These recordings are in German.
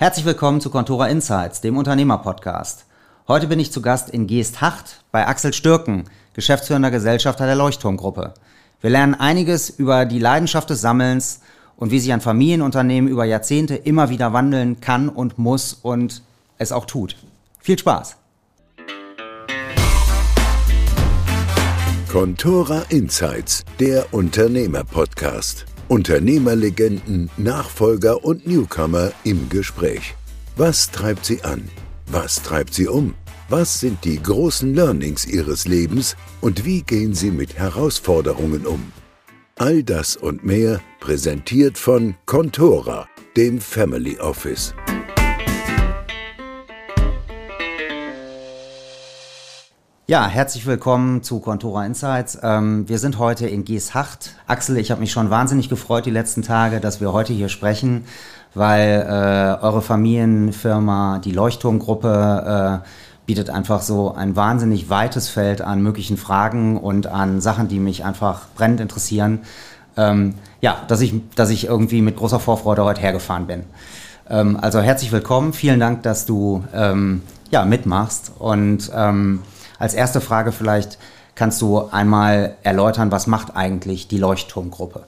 Herzlich willkommen zu Contora Insights, dem Unternehmerpodcast. Heute bin ich zu Gast in Geesthacht bei Axel Stürken, geschäftsführender Gesellschafter der Leuchtturmgruppe. Wir lernen einiges über die Leidenschaft des Sammelns und wie sich ein Familienunternehmen über Jahrzehnte immer wieder wandeln kann und muss und es auch tut. Viel Spaß! Contora Insights, der Unternehmerpodcast. Unternehmerlegenden, Nachfolger und Newcomer im Gespräch. Was treibt sie an? Was treibt sie um? Was sind die großen Learnings ihres Lebens und wie gehen sie mit Herausforderungen um? All das und mehr präsentiert von Contora, dem Family Office. Ja, herzlich willkommen zu Contora Insights. Ähm, wir sind heute in Geeshacht. Axel, ich habe mich schon wahnsinnig gefreut die letzten Tage, dass wir heute hier sprechen, weil äh, eure Familienfirma, die Leuchtturmgruppe, äh, bietet einfach so ein wahnsinnig weites Feld an möglichen Fragen und an Sachen, die mich einfach brennend interessieren. Ähm, ja, dass ich, dass ich irgendwie mit großer Vorfreude heute hergefahren bin. Ähm, also herzlich willkommen. Vielen Dank, dass du ähm, ja, mitmachst und ähm, als erste Frage vielleicht kannst du einmal erläutern, was macht eigentlich die Leuchtturmgruppe?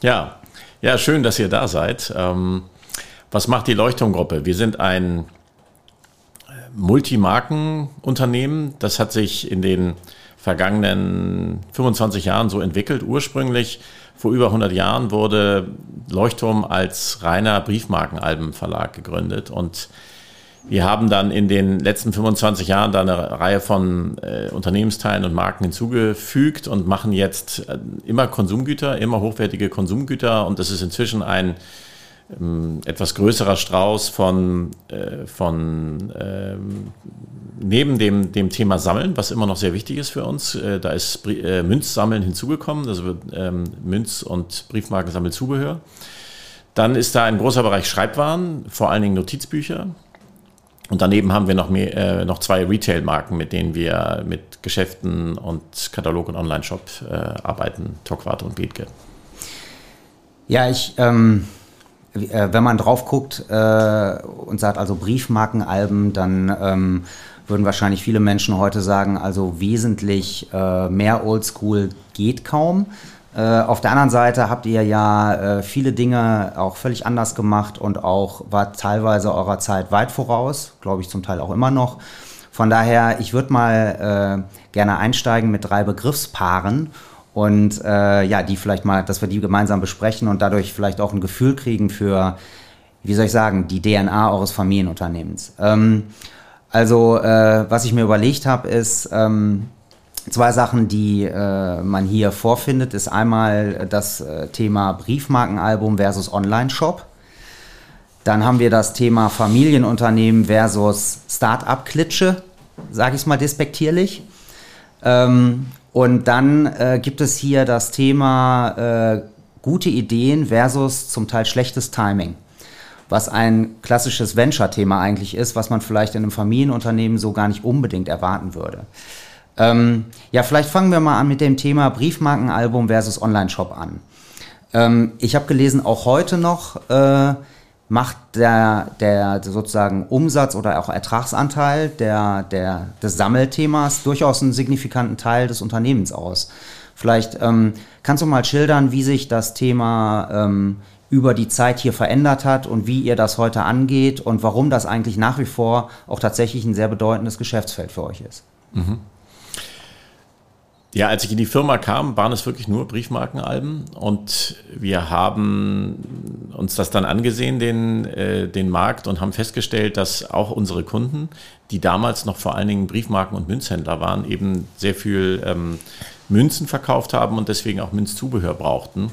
Ja, ja, schön, dass ihr da seid. Ähm, was macht die Leuchtturmgruppe? Wir sind ein äh, Multimarkenunternehmen. Das hat sich in den vergangenen 25 Jahren so entwickelt. Ursprünglich vor über 100 Jahren wurde Leuchtturm als reiner Briefmarkenalbenverlag gegründet und wir haben dann in den letzten 25 Jahren da eine Reihe von äh, Unternehmensteilen und Marken hinzugefügt und machen jetzt äh, immer Konsumgüter, immer hochwertige Konsumgüter und das ist inzwischen ein ähm, etwas größerer Strauß von, äh, von ähm, neben dem, dem Thema Sammeln, was immer noch sehr wichtig ist für uns. Äh, da ist äh, Münzsammeln hinzugekommen, also ähm, Münz- und Briefmarkensammelzubehör. Dann ist da ein großer Bereich Schreibwaren, vor allen Dingen Notizbücher. Und daneben haben wir noch, mehr, äh, noch zwei Retail-Marken, mit denen wir mit Geschäften und Katalog- und Online-Shop äh, arbeiten, Tockwarte und Bethke. Ja, ich, ähm, äh, wenn man drauf guckt äh, und sagt also Briefmarkenalben, dann ähm, würden wahrscheinlich viele Menschen heute sagen, also wesentlich äh, mehr Oldschool geht kaum. Äh, auf der anderen Seite habt ihr ja äh, viele Dinge auch völlig anders gemacht und auch war teilweise eurer Zeit weit voraus, glaube ich zum Teil auch immer noch. Von daher, ich würde mal äh, gerne einsteigen mit drei Begriffspaaren und ja, die vielleicht mal, dass wir die gemeinsam besprechen und dadurch vielleicht auch ein Gefühl kriegen für, wie soll ich sagen, die DNA eures Familienunternehmens. Ähm, also, was ich mir überlegt habe, ist, ähm, Zwei Sachen, die äh, man hier vorfindet, ist einmal das äh, Thema Briefmarkenalbum versus Online-Shop. Dann haben wir das Thema Familienunternehmen versus Start-up-Klitsche, sage ich mal despektierlich. Ähm, und dann äh, gibt es hier das Thema äh, gute Ideen versus zum Teil schlechtes Timing, was ein klassisches Venture-Thema eigentlich ist, was man vielleicht in einem Familienunternehmen so gar nicht unbedingt erwarten würde. Ähm, ja, vielleicht fangen wir mal an mit dem Thema Briefmarkenalbum versus Online-Shop an. Ähm, ich habe gelesen, auch heute noch äh, macht der, der sozusagen Umsatz oder auch Ertragsanteil der, der, des Sammelthemas durchaus einen signifikanten Teil des Unternehmens aus. Vielleicht ähm, kannst du mal schildern, wie sich das Thema ähm, über die Zeit hier verändert hat und wie ihr das heute angeht und warum das eigentlich nach wie vor auch tatsächlich ein sehr bedeutendes Geschäftsfeld für euch ist. Mhm. Ja, als ich in die Firma kam, waren es wirklich nur Briefmarkenalben und wir haben uns das dann angesehen, den, äh, den Markt, und haben festgestellt, dass auch unsere Kunden, die damals noch vor allen Dingen Briefmarken- und Münzhändler waren, eben sehr viel ähm, Münzen verkauft haben und deswegen auch Münzzubehör brauchten.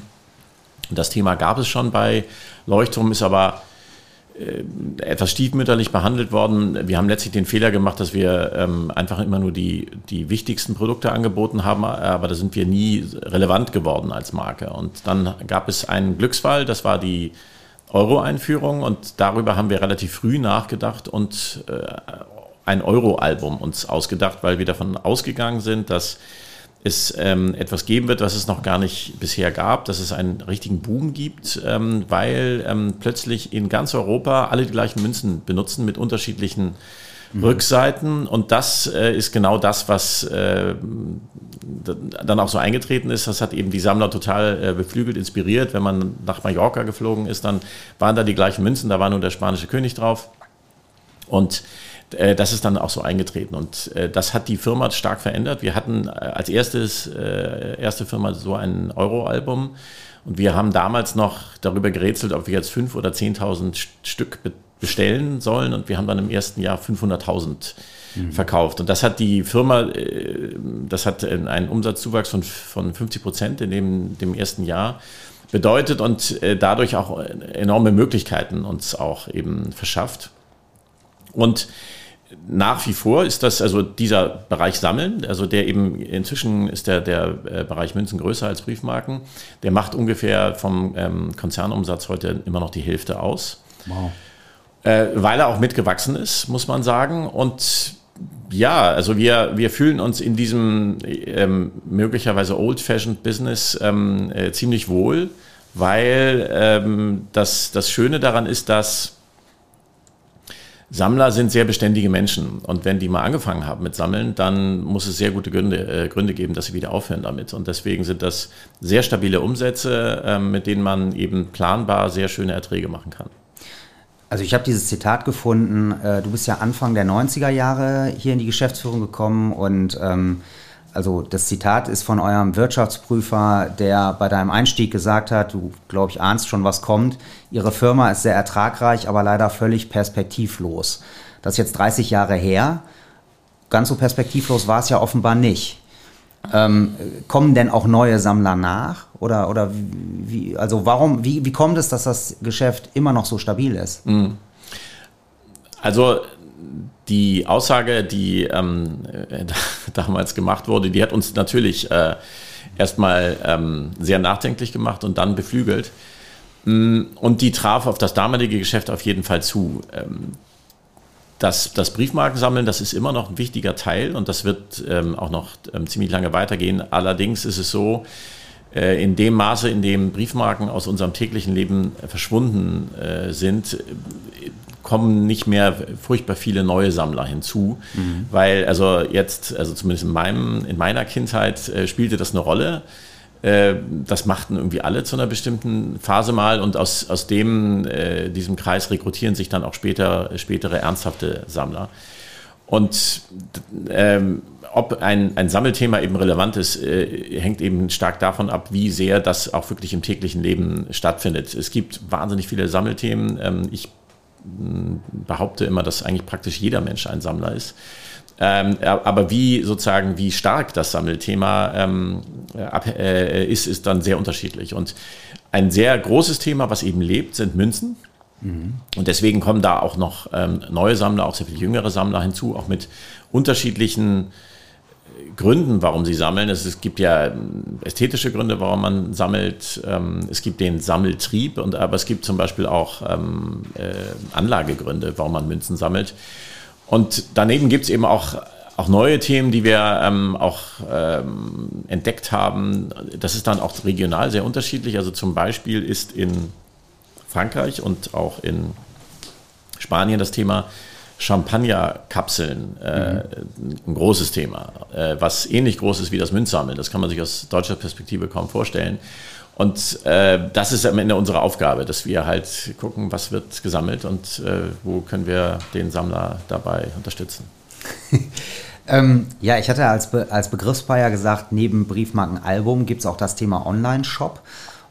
Und das Thema gab es schon bei Leuchtturm, ist aber etwas stiefmütterlich behandelt worden. Wir haben letztlich den Fehler gemacht, dass wir ähm, einfach immer nur die, die wichtigsten Produkte angeboten haben, aber da sind wir nie relevant geworden als Marke. Und dann gab es einen Glücksfall, das war die Euro-Einführung und darüber haben wir relativ früh nachgedacht und äh, ein Euro-Album uns ausgedacht, weil wir davon ausgegangen sind, dass es ähm, etwas geben wird, was es noch gar nicht bisher gab, dass es einen richtigen Boom gibt, ähm, weil ähm, plötzlich in ganz Europa alle die gleichen Münzen benutzen mit unterschiedlichen mhm. Rückseiten. Und das äh, ist genau das, was äh, dann auch so eingetreten ist. Das hat eben die Sammler total äh, beflügelt, inspiriert. Wenn man nach Mallorca geflogen ist, dann waren da die gleichen Münzen, da war nur der spanische König drauf. Und das ist dann auch so eingetreten und äh, das hat die Firma stark verändert. Wir hatten äh, als erstes, erste Firma so ein Euro-Album und wir haben damals noch darüber gerätselt, ob wir jetzt 5.000 oder 10.000 Stück bestellen sollen und wir haben dann im ersten Jahr 500.000 mhm. verkauft. Und das hat die Firma, das hat einen Umsatzzuwachs von, von 50 Prozent in dem, dem ersten Jahr bedeutet und dadurch auch enorme Möglichkeiten uns auch eben verschafft. Und nach wie vor ist das also dieser Bereich Sammeln, also der eben inzwischen ist der, der äh, Bereich Münzen größer als Briefmarken. Der macht ungefähr vom ähm, Konzernumsatz heute immer noch die Hälfte aus. Wow. Äh, weil er auch mitgewachsen ist, muss man sagen. Und ja, also wir, wir fühlen uns in diesem ähm, möglicherweise old-fashioned Business ähm, äh, ziemlich wohl, weil ähm, das, das Schöne daran ist, dass Sammler sind sehr beständige Menschen und wenn die mal angefangen haben mit Sammeln, dann muss es sehr gute Gründe, äh, Gründe geben, dass sie wieder aufhören damit. Und deswegen sind das sehr stabile Umsätze, äh, mit denen man eben planbar sehr schöne Erträge machen kann. Also ich habe dieses Zitat gefunden, äh, du bist ja Anfang der 90er Jahre hier in die Geschäftsführung gekommen und ähm, also das Zitat ist von eurem Wirtschaftsprüfer, der bei deinem Einstieg gesagt hat, du glaube ich ahnst schon, was kommt. Ihre Firma ist sehr ertragreich, aber leider völlig perspektivlos. Das ist jetzt 30 Jahre her. Ganz so perspektivlos war es ja offenbar nicht. Ähm, kommen denn auch neue Sammler nach? Oder, oder wie, also warum, wie, wie kommt es, dass das Geschäft immer noch so stabil ist? Mhm. Also die Aussage, die ähm, damals gemacht wurde, die hat uns natürlich äh, erstmal ähm, sehr nachdenklich gemacht und dann beflügelt. Mm, und die traf auf das damalige Geschäft auf jeden Fall zu. Ähm, das, das Briefmarkensammeln, das ist immer noch ein wichtiger Teil und das wird ähm, auch noch ähm, ziemlich lange weitergehen. Allerdings ist es so, äh, in dem Maße, in dem Briefmarken aus unserem täglichen Leben verschwunden äh, sind, kommen nicht mehr furchtbar viele neue Sammler hinzu, mhm. weil also jetzt, also zumindest in meinem, in meiner Kindheit äh, spielte das eine Rolle. Äh, das machten irgendwie alle zu einer bestimmten Phase mal und aus, aus dem, äh, diesem Kreis rekrutieren sich dann auch später, spätere ernsthafte Sammler. Und ähm, ob ein, ein Sammelthema eben relevant ist, äh, hängt eben stark davon ab, wie sehr das auch wirklich im täglichen Leben stattfindet. Es gibt wahnsinnig viele Sammelthemen. Ähm, ich behaupte immer, dass eigentlich praktisch jeder Mensch ein Sammler ist. Ähm, aber wie sozusagen, wie stark das Sammelthema ähm, äh, ist, ist dann sehr unterschiedlich. Und ein sehr großes Thema, was eben lebt, sind Münzen. Mhm. Und deswegen kommen da auch noch ähm, neue Sammler, auch sehr viele jüngere Sammler hinzu, auch mit unterschiedlichen Gründen, warum sie sammeln. Es, gibt ja ästhetische Gründe, warum man sammelt. Ähm, es gibt den Sammeltrieb, und, aber es gibt zum Beispiel auch ähm, äh, Anlagegründe, warum man Münzen sammelt. Und daneben gibt es eben auch, auch neue Themen, die wir ähm, auch ähm, entdeckt haben. Das ist dann auch regional sehr unterschiedlich. Also zum Beispiel ist in Frankreich und auch in Spanien das Thema Champagnerkapseln äh, mhm. ein großes Thema, äh, was ähnlich groß ist wie das Münzsammeln. Das kann man sich aus deutscher Perspektive kaum vorstellen. Und äh, das ist am Ende unsere Aufgabe, dass wir halt gucken, was wird gesammelt und äh, wo können wir den Sammler dabei unterstützen. ähm, ja, ich hatte als, Be als Begriffspaar gesagt, neben Briefmarkenalbum gibt es auch das Thema Online-Shop.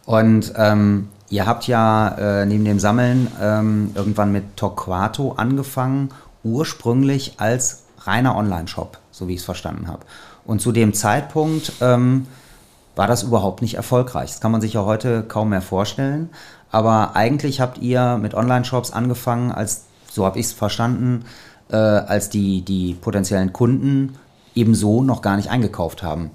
Und ähm, Ihr habt ja äh, neben dem Sammeln ähm, irgendwann mit Torquato angefangen, ursprünglich als reiner Online-Shop, so wie ich es verstanden habe. Und zu dem Zeitpunkt ähm, war das überhaupt nicht erfolgreich. Das kann man sich ja heute kaum mehr vorstellen. Aber eigentlich habt ihr mit Online-Shops angefangen, als, so habe ich es verstanden, äh, als die, die potenziellen Kunden ebenso noch gar nicht eingekauft haben.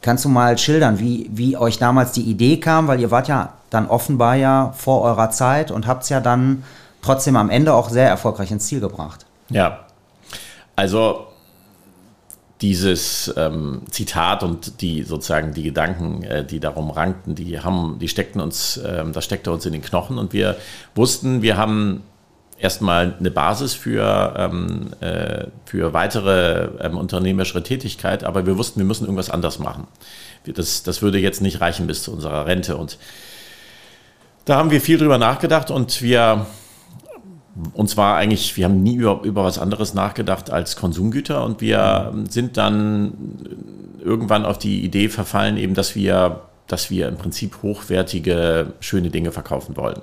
Kannst du mal schildern, wie, wie euch damals die Idee kam? Weil ihr wart ja dann offenbar ja vor eurer Zeit und habt es ja dann trotzdem am Ende auch sehr erfolgreich ins Ziel gebracht. Ja, also dieses ähm, Zitat und die sozusagen die Gedanken, äh, die darum rankten, die haben, die steckten uns, ähm, das steckte uns in den Knochen und wir wussten, wir haben erstmal eine Basis für, ähm, äh, für weitere ähm, unternehmerische Tätigkeit, aber wir wussten, wir müssen irgendwas anders machen. Das, das würde jetzt nicht reichen bis zu unserer Rente und da haben wir viel drüber nachgedacht und wir und zwar eigentlich, wir haben nie über, über was anderes nachgedacht als Konsumgüter und wir sind dann irgendwann auf die Idee verfallen, eben, dass wir, dass wir im Prinzip hochwertige, schöne Dinge verkaufen wollen.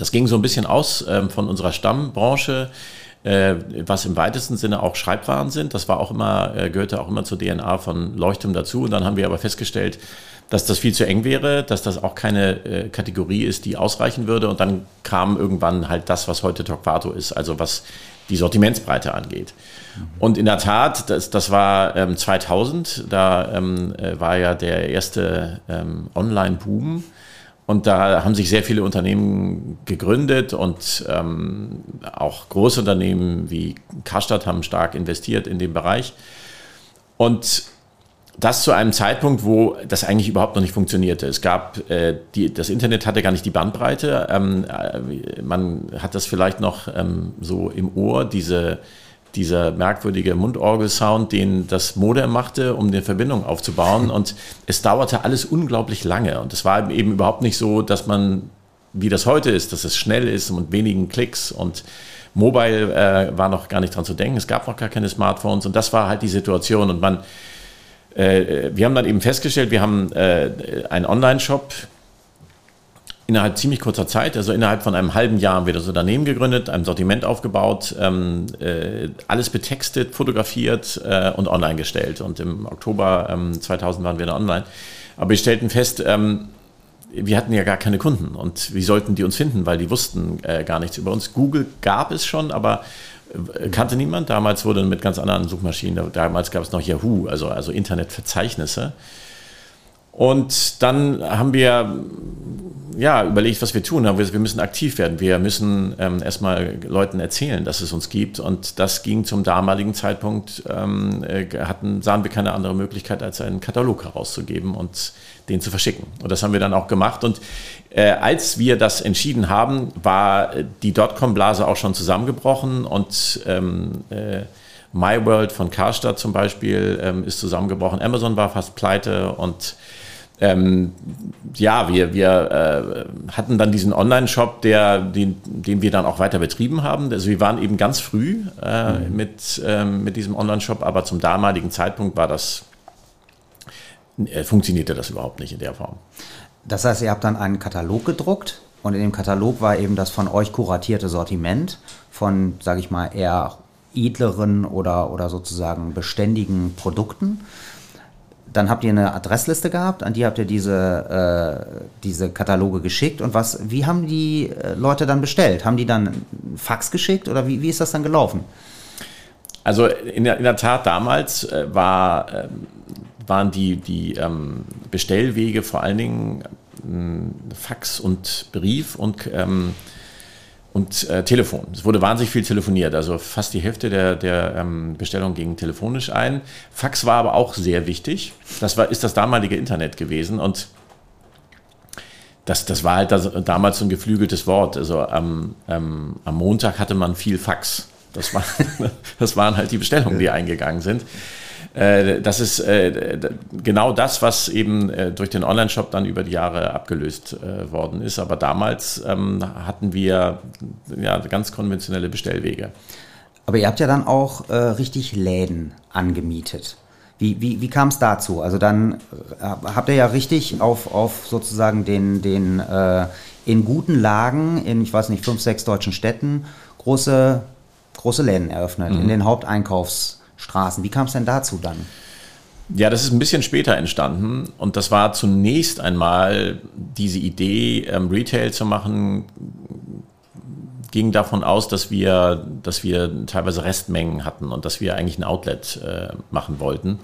Das ging so ein bisschen aus ähm, von unserer Stammbranche, äh, was im weitesten Sinne auch Schreibwaren sind. Das war auch immer, äh, gehörte auch immer zur DNA von Leuchtturm dazu. Und dann haben wir aber festgestellt, dass das viel zu eng wäre, dass das auch keine äh, Kategorie ist, die ausreichen würde. Und dann kam irgendwann halt das, was heute Tocquato ist, also was die Sortimentsbreite angeht. Mhm. Und in der Tat, das, das war ähm, 2000, da ähm, äh, war ja der erste ähm, Online-Boom. Und da haben sich sehr viele Unternehmen gegründet und ähm, auch Großunternehmen wie Karstadt haben stark investiert in den Bereich. Und das zu einem Zeitpunkt, wo das eigentlich überhaupt noch nicht funktionierte. Es gab, äh, die, das Internet hatte gar nicht die Bandbreite. Ähm, äh, man hat das vielleicht noch ähm, so im Ohr, diese, dieser merkwürdige Mundorgel-Sound, den das Modem machte, um eine Verbindung aufzubauen. Und es dauerte alles unglaublich lange. Und es war eben überhaupt nicht so, dass man, wie das heute ist, dass es schnell ist und wenigen Klicks und Mobile äh, war noch gar nicht dran zu denken. Es gab noch gar keine Smartphones und das war halt die Situation. Und man, äh, wir haben dann eben festgestellt, wir haben äh, einen Online-Shop innerhalb ziemlich kurzer Zeit, also innerhalb von einem halben Jahr haben wir das Unternehmen gegründet, ein Sortiment aufgebaut, ähm, äh, alles betextet, fotografiert äh, und online gestellt. Und im Oktober ähm, 2000 waren wir dann online. Aber wir stellten fest, ähm, wir hatten ja gar keine Kunden und wie sollten die uns finden, weil die wussten äh, gar nichts über uns. Google gab es schon, aber kannte niemand. Damals wurde mit ganz anderen Suchmaschinen, damals gab es noch Yahoo, also, also Internetverzeichnisse. Und dann haben wir ja, überlegt, was wir tun. Wir, müssen aktiv werden. Wir müssen ähm, erstmal Leuten erzählen, dass es uns gibt. Und das ging zum damaligen Zeitpunkt, ähm, äh, hatten, sahen wir keine andere Möglichkeit, als einen Katalog herauszugeben und den zu verschicken. Und das haben wir dann auch gemacht. Und äh, als wir das entschieden haben, war die Dotcom-Blase auch schon zusammengebrochen und ähm, äh, MyWorld von Karstadt zum Beispiel ähm, ist zusammengebrochen. Amazon war fast pleite und ähm, ja, wir, wir äh, hatten dann diesen Online-Shop, den, den wir dann auch weiter betrieben haben. Also wir waren eben ganz früh äh, mhm. mit, ähm, mit diesem Online-Shop, aber zum damaligen Zeitpunkt war das, äh, funktionierte das überhaupt nicht in der Form. Das heißt, ihr habt dann einen Katalog gedruckt und in dem Katalog war eben das von euch kuratierte Sortiment von, sage ich mal, eher edleren oder, oder sozusagen beständigen Produkten dann habt ihr eine Adressliste gehabt, an die habt ihr diese, äh, diese Kataloge geschickt. Und was, wie haben die äh, Leute dann bestellt? Haben die dann Fax geschickt oder wie, wie ist das dann gelaufen? Also in der, in der Tat damals äh, war, äh, waren die, die ähm, Bestellwege vor allen Dingen ähm, Fax und Brief und ähm, und äh, Telefon. Es wurde wahnsinnig viel telefoniert, also fast die Hälfte der, der ähm, Bestellungen ging telefonisch ein. Fax war aber auch sehr wichtig. Das war, ist das damalige Internet gewesen und das, das war halt das, damals so ein geflügeltes Wort. Also am, ähm, am Montag hatte man viel Fax. Das, war, das waren halt die Bestellungen, die eingegangen sind. Äh, das ist äh, genau das, was eben äh, durch den Online-Shop dann über die Jahre abgelöst worden ist. Aber damals ähm, hatten wir ja ganz konventionelle Bestellwege. Aber ihr habt ja dann auch richtig Läden angemietet. Wie, wie, wie kam es dazu? Also dann habt ihr ja richtig auf, auf sozusagen den, den äh, in guten Lagen, in, ich weiß nicht, fünf, sechs deutschen Städten, große, große Läden eröffnet, mhm. in den Haupteinkaufs- Straßen. Wie kam es denn dazu dann? Ja, das ist ein bisschen später entstanden und das war zunächst einmal diese Idee, ähm, Retail zu machen, ging davon aus, dass wir, dass wir teilweise Restmengen hatten und dass wir eigentlich ein Outlet äh, machen wollten.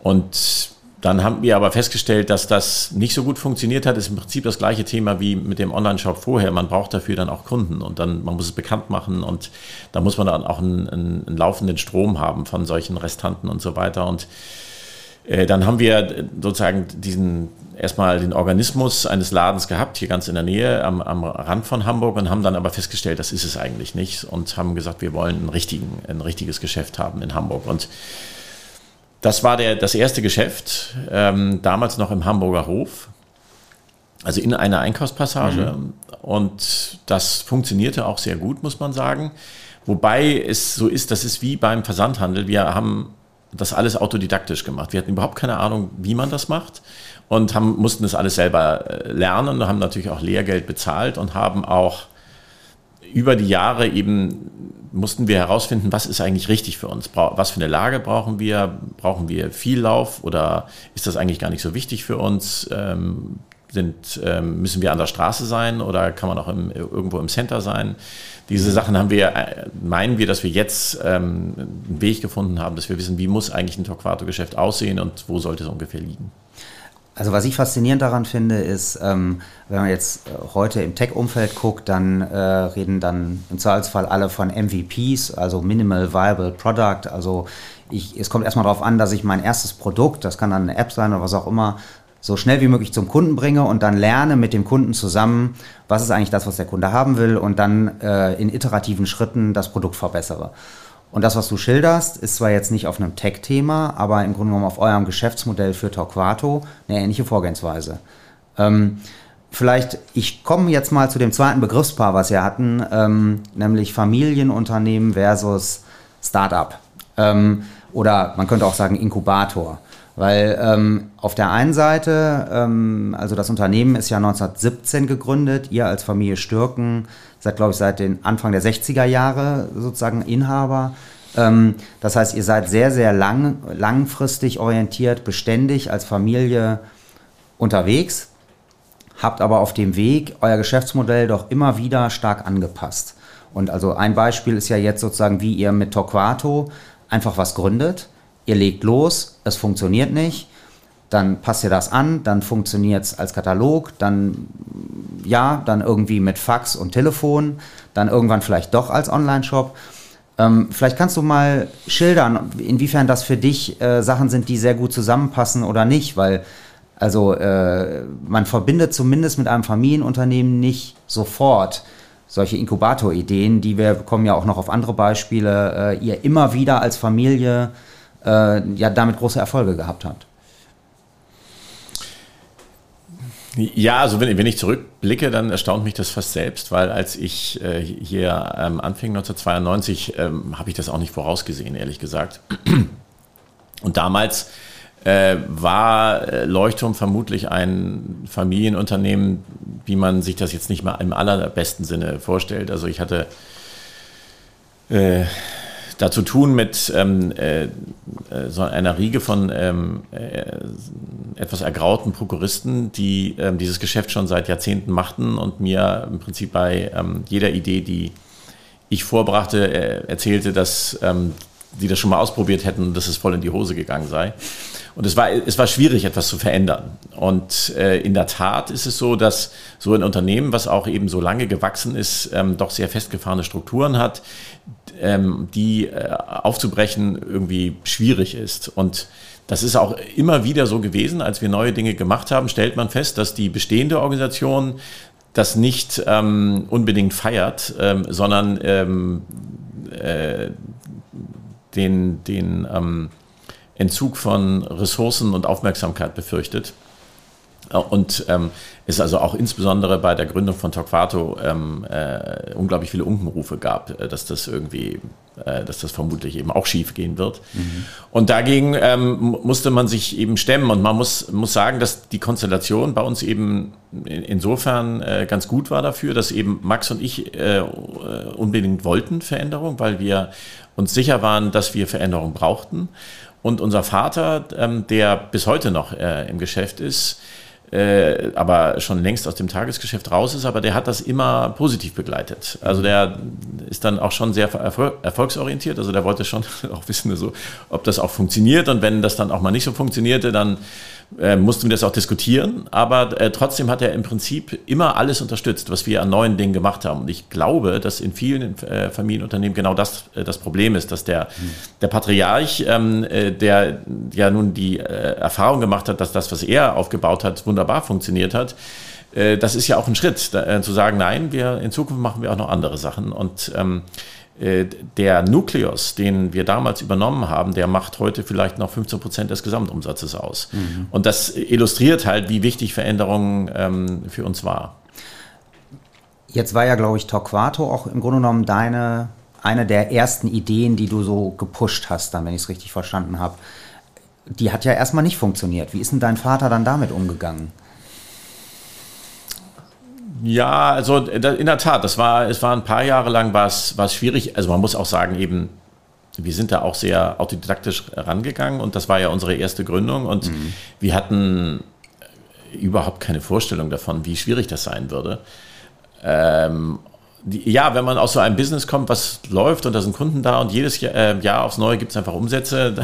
Und dann haben wir aber festgestellt, dass das nicht so gut funktioniert hat. Ist im Prinzip das gleiche Thema wie mit dem Online-Shop vorher. Man braucht dafür dann auch Kunden und dann man muss es bekannt machen und da muss man dann auch einen, einen, einen laufenden Strom haben von solchen Restanten und so weiter. Und äh, dann haben wir sozusagen diesen erstmal den Organismus eines Ladens gehabt, hier ganz in der Nähe am, am Rand von Hamburg und haben dann aber festgestellt, das ist es eigentlich nicht und haben gesagt, wir wollen ein, richtigen, ein richtiges Geschäft haben in Hamburg. Und das war der, das erste Geschäft, ähm, damals noch im Hamburger Hof, also in einer Einkaufspassage. Mhm. Und das funktionierte auch sehr gut, muss man sagen. Wobei es so ist, das ist wie beim Versandhandel. Wir haben das alles autodidaktisch gemacht. Wir hatten überhaupt keine Ahnung, wie man das macht und haben, mussten das alles selber äh, lernen und haben natürlich auch Lehrgeld bezahlt und haben auch über die Jahre eben mussten wir herausfinden, was ist eigentlich richtig für uns? Was für eine Lage brauchen wir? Brauchen wir viel Lauf oder ist das eigentlich gar nicht so wichtig für uns? Ähm, sind, ähm, müssen wir an der Straße sein oder kann man auch im, irgendwo im Center sein? Diese Sachen haben wir, äh, meinen wir, dass wir jetzt ähm, einen Weg gefunden haben, dass wir wissen, wie muss eigentlich ein Torquato-Geschäft aussehen und wo sollte es ungefähr liegen. Also was ich faszinierend daran finde, ist, ähm, wenn man jetzt äh, heute im Tech-Umfeld guckt, dann äh, reden dann im Zweifelsfall alle von MVPs, also Minimal Viable Product. Also ich, es kommt erstmal darauf an, dass ich mein erstes Produkt, das kann dann eine App sein oder was auch immer, so schnell wie möglich zum Kunden bringe und dann lerne mit dem Kunden zusammen, was ist eigentlich das, was der Kunde haben will und dann äh, in iterativen Schritten das Produkt verbessere. Und das, was du schilderst, ist zwar jetzt nicht auf einem Tech-Thema, aber im Grunde genommen auf eurem Geschäftsmodell für Torquato eine ähnliche Vorgehensweise. Ähm, vielleicht, ich komme jetzt mal zu dem zweiten Begriffspaar, was wir hatten, ähm, nämlich Familienunternehmen versus Startup. Ähm, oder man könnte auch sagen Inkubator. Weil ähm, auf der einen Seite, ähm, also das Unternehmen ist ja 1917 gegründet, ihr als Familie Stürken seid, glaube ich, seit den Anfang der 60er Jahre sozusagen Inhaber. Ähm, das heißt, ihr seid sehr, sehr lang, langfristig orientiert, beständig als Familie unterwegs, habt aber auf dem Weg euer Geschäftsmodell doch immer wieder stark angepasst. Und also ein Beispiel ist ja jetzt sozusagen, wie ihr mit Torquato einfach was gründet ihr legt los, es funktioniert nicht, dann passt ihr das an, dann funktioniert es als Katalog, dann ja, dann irgendwie mit Fax und Telefon, dann irgendwann vielleicht doch als Online-Shop. Ähm, vielleicht kannst du mal schildern, inwiefern das für dich äh, Sachen sind, die sehr gut zusammenpassen oder nicht, weil also äh, man verbindet zumindest mit einem Familienunternehmen nicht sofort solche Inkubator-Ideen, die wir bekommen ja auch noch auf andere Beispiele, äh, ihr immer wieder als Familie äh, ja damit große Erfolge gehabt habt. Ja, also wenn, wenn, ich zurückblicke, dann erstaunt mich das fast selbst, weil als ich äh, hier ähm, anfing 1992, ähm, habe ich das auch nicht vorausgesehen, ehrlich gesagt. Und damals äh, war äh, Leuchtturm vermutlich ein Familienunternehmen, wie man sich das jetzt nicht mal im allerbesten Sinne vorstellt. Also ich hatte äh, da zu tun mit ähm, äh, äh, so einer Riege von ähm, äh, etwas ergrauten Prokuristen, die ähm, dieses Geschäft schon seit Jahrzehnten machten und mir im Prinzip bei ähm, jeder Idee, die ich vorbrachte, äh, erzählte, dass ähm, die das schon mal ausprobiert hätten und dass es voll in die Hose gegangen sei. Und es war, es war schwierig, etwas zu verändern. Und äh, in der Tat ist es so, dass so ein Unternehmen, was auch eben so lange gewachsen ist, ähm, doch sehr festgefahrene Strukturen hat, ähm, die äh, aufzubrechen irgendwie schwierig ist. Und das ist auch immer wieder so gewesen, als wir neue Dinge gemacht haben, stellt man fest, dass die bestehende Organisation das nicht ähm, unbedingt feiert, ähm, sondern ähm, äh, den, den ähm, Entzug von Ressourcen und Aufmerksamkeit befürchtet. Und ähm, es also auch insbesondere bei der Gründung von Torquato ähm, äh, unglaublich viele Unkenrufe gab, äh, dass das irgendwie, äh, dass das vermutlich eben auch schief gehen wird. Mhm. Und dagegen ähm, musste man sich eben stemmen. Und man muss, muss sagen, dass die Konstellation bei uns eben in, insofern äh, ganz gut war dafür, dass eben Max und ich äh, unbedingt wollten Veränderung, weil wir uns sicher waren, dass wir Veränderung brauchten. Und unser Vater, ähm, der bis heute noch äh, im Geschäft ist, äh, aber schon längst aus dem Tagesgeschäft raus ist, aber der hat das immer positiv begleitet. Also der, ist dann auch schon sehr erfolgsorientiert. Also der wollte schon auch wissen, also, ob das auch funktioniert. Und wenn das dann auch mal nicht so funktionierte, dann äh, mussten wir das auch diskutieren. Aber äh, trotzdem hat er im Prinzip immer alles unterstützt, was wir an neuen Dingen gemacht haben. Und ich glaube, dass in vielen äh, Familienunternehmen genau das äh, das Problem ist, dass der, der Patriarch, ähm, äh, der ja nun die äh, Erfahrung gemacht hat, dass das, was er aufgebaut hat, wunderbar funktioniert hat, das ist ja auch ein Schritt, da, zu sagen, nein, wir in Zukunft machen wir auch noch andere Sachen. Und ähm, äh, der Nukleus, den wir damals übernommen haben, der macht heute vielleicht noch 15 Prozent des Gesamtumsatzes aus. Mhm. Und das illustriert halt, wie wichtig Veränderungen ähm, für uns war. Jetzt war ja, glaube ich, Torquato auch im Grunde genommen deine, eine der ersten Ideen, die du so gepusht hast, dann, wenn ich es richtig verstanden habe. Die hat ja erstmal nicht funktioniert. Wie ist denn dein Vater dann damit umgegangen? Ja, also in der Tat, das war, es war ein paar Jahre lang war es, war es schwierig. Also man muss auch sagen, eben, wir sind da auch sehr autodidaktisch rangegangen und das war ja unsere erste Gründung und mhm. wir hatten überhaupt keine Vorstellung davon, wie schwierig das sein würde. Ähm, die, ja, wenn man aus so einem Business kommt, was läuft und da sind Kunden da und jedes Jahr, äh, Jahr aufs Neue gibt es einfach Umsätze,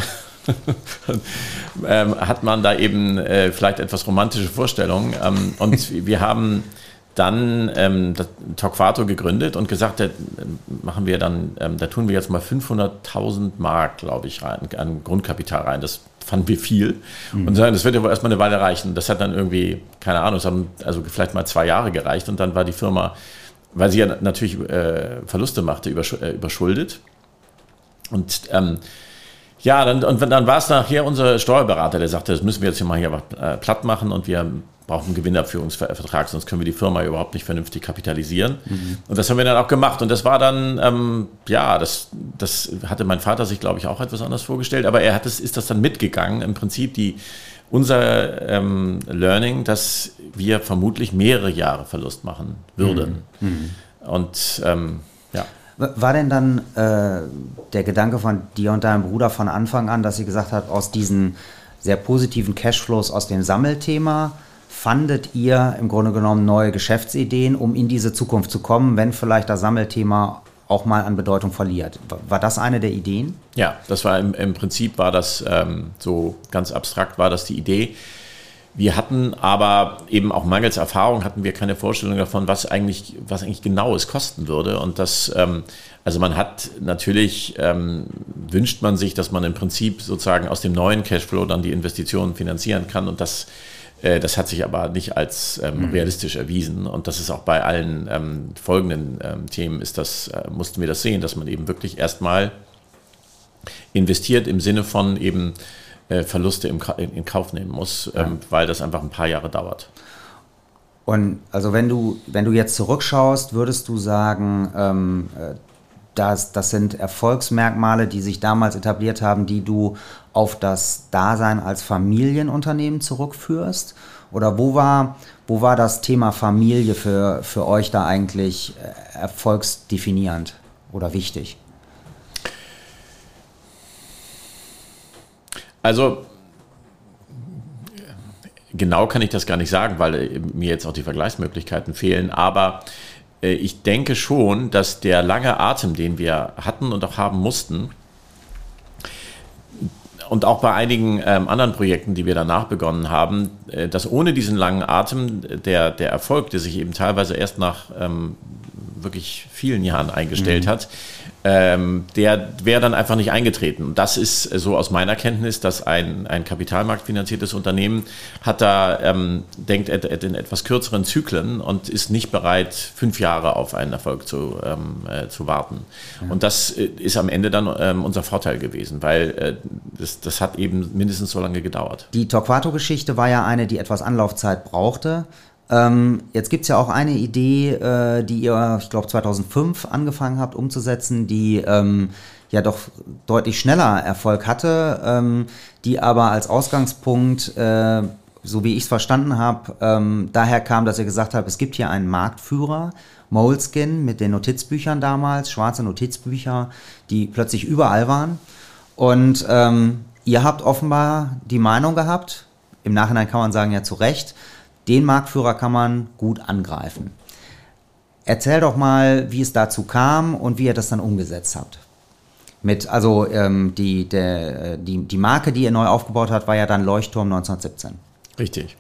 ähm, hat man da eben äh, vielleicht etwas romantische Vorstellungen. Ähm, und wir haben dann ähm, Torquato gegründet und gesagt, da machen wir dann, ähm, da tun wir jetzt mal 500.000 Mark, glaube ich, rein, an Grundkapital rein. Das fanden wir viel. Mhm. Und sagen, das wird ja wohl erstmal eine Weile reichen. Das hat dann irgendwie, keine Ahnung, es haben also vielleicht mal zwei Jahre gereicht und dann war die Firma, weil sie ja natürlich äh, Verluste machte, übersch äh, überschuldet. Und ähm, ja, dann, und dann war es nachher unser Steuerberater, der sagte, das müssen wir jetzt hier mal hier äh, platt machen und wir brauchen einen Gewinnabführungsvertrag, sonst können wir die Firma überhaupt nicht vernünftig kapitalisieren. Mhm. Und das haben wir dann auch gemacht. Und das war dann, ähm, ja, das, das hatte mein Vater sich, glaube ich, auch etwas anders vorgestellt, aber er hat es, ist das dann mitgegangen. Im Prinzip die, unser ähm, Learning, dass wir vermutlich mehrere Jahre Verlust machen würden. Mhm. mhm. Und ähm, ja. War denn dann äh, der Gedanke von dir und deinem Bruder von Anfang an, dass ihr gesagt habt, aus diesen sehr positiven Cashflows aus dem Sammelthema, fandet ihr im Grunde genommen neue Geschäftsideen, um in diese Zukunft zu kommen, wenn vielleicht das Sammelthema auch mal an Bedeutung verliert. War das eine der Ideen? Ja, das war im, im Prinzip war das ähm, so ganz abstrakt war das die Idee. Wir hatten aber eben auch mangels Erfahrung hatten wir keine Vorstellung davon, was eigentlich, was eigentlich genau es kosten würde. Und das, ähm, also man hat natürlich, ähm, wünscht man sich, dass man im Prinzip sozusagen aus dem neuen Cashflow dann die Investitionen finanzieren kann. Und das das hat sich aber nicht als ähm, mhm. realistisch erwiesen. Und das ist auch bei allen ähm, folgenden ähm, Themen, ist das, äh, mussten wir das sehen, dass man eben wirklich erstmal investiert im Sinne von eben äh, Verluste im, in, in, Kauf nehmen muss, ja. Ähm, weil das einfach ein paar Jahre dauert. Und also wenn du, wenn du jetzt zurückschaust, würdest du sagen, ähm, äh, das, das sind Erfolgsmerkmale, die sich damals etabliert haben, die du auf das Dasein als Familienunternehmen zurückführst? Oder wo war, wo war das Thema Familie für, für euch da eigentlich äh, erfolgsdefinierend oder wichtig? Also genau kann ich das gar nicht sagen, weil mir jetzt auch die Vergleichsmöglichkeiten fehlen, aber ich denke schon, dass der lange Atem, den wir hatten und auch haben mussten, und auch bei einigen ähm, anderen Projekten, die wir danach begonnen haben, äh, dass ohne diesen langen Atem der, der Erfolg, der sich eben teilweise erst nach ähm, wirklich vielen Jahren eingestellt mhm. hat, ähm, der wäre dann einfach nicht eingetreten. Und das ist so aus meiner Kenntnis, dass ein, ein kapitalmarktfinanziertes Unternehmen hat da, ähm, denkt in etwas kürzeren Zyklen und ist nicht bereit, fünf Jahre auf einen Erfolg zu, ähm, äh, zu warten. Ja. Und das äh, ist am Ende dann ähm, unser Vorteil gewesen, weil äh, das, das hat eben mindestens so lange gedauert. Die Torquato-Geschichte war ja eine, die etwas Anlaufzeit brauchte. Ähm, jetzt gibt es ja auch eine Idee, äh, die ihr, ich glaube, 2005 angefangen habt umzusetzen, die ähm, ja doch deutlich schneller Erfolg hatte, ähm, die aber als Ausgangspunkt, äh, so wie ich es verstanden habe, ähm, daher kam, dass ihr gesagt habt, es gibt hier einen Marktführer, Moleskin mit den Notizbüchern damals, schwarze Notizbücher, die plötzlich überall waren. Und ähm, ihr habt offenbar die Meinung gehabt, im Nachhinein kann man sagen, ja zu Recht, den Marktführer kann man gut angreifen. Erzähl doch mal, wie es dazu kam und wie ihr das dann umgesetzt habt. Mit, also ähm, die, der, die, die Marke, die ihr neu aufgebaut habt, war ja dann Leuchtturm 1917. Richtig.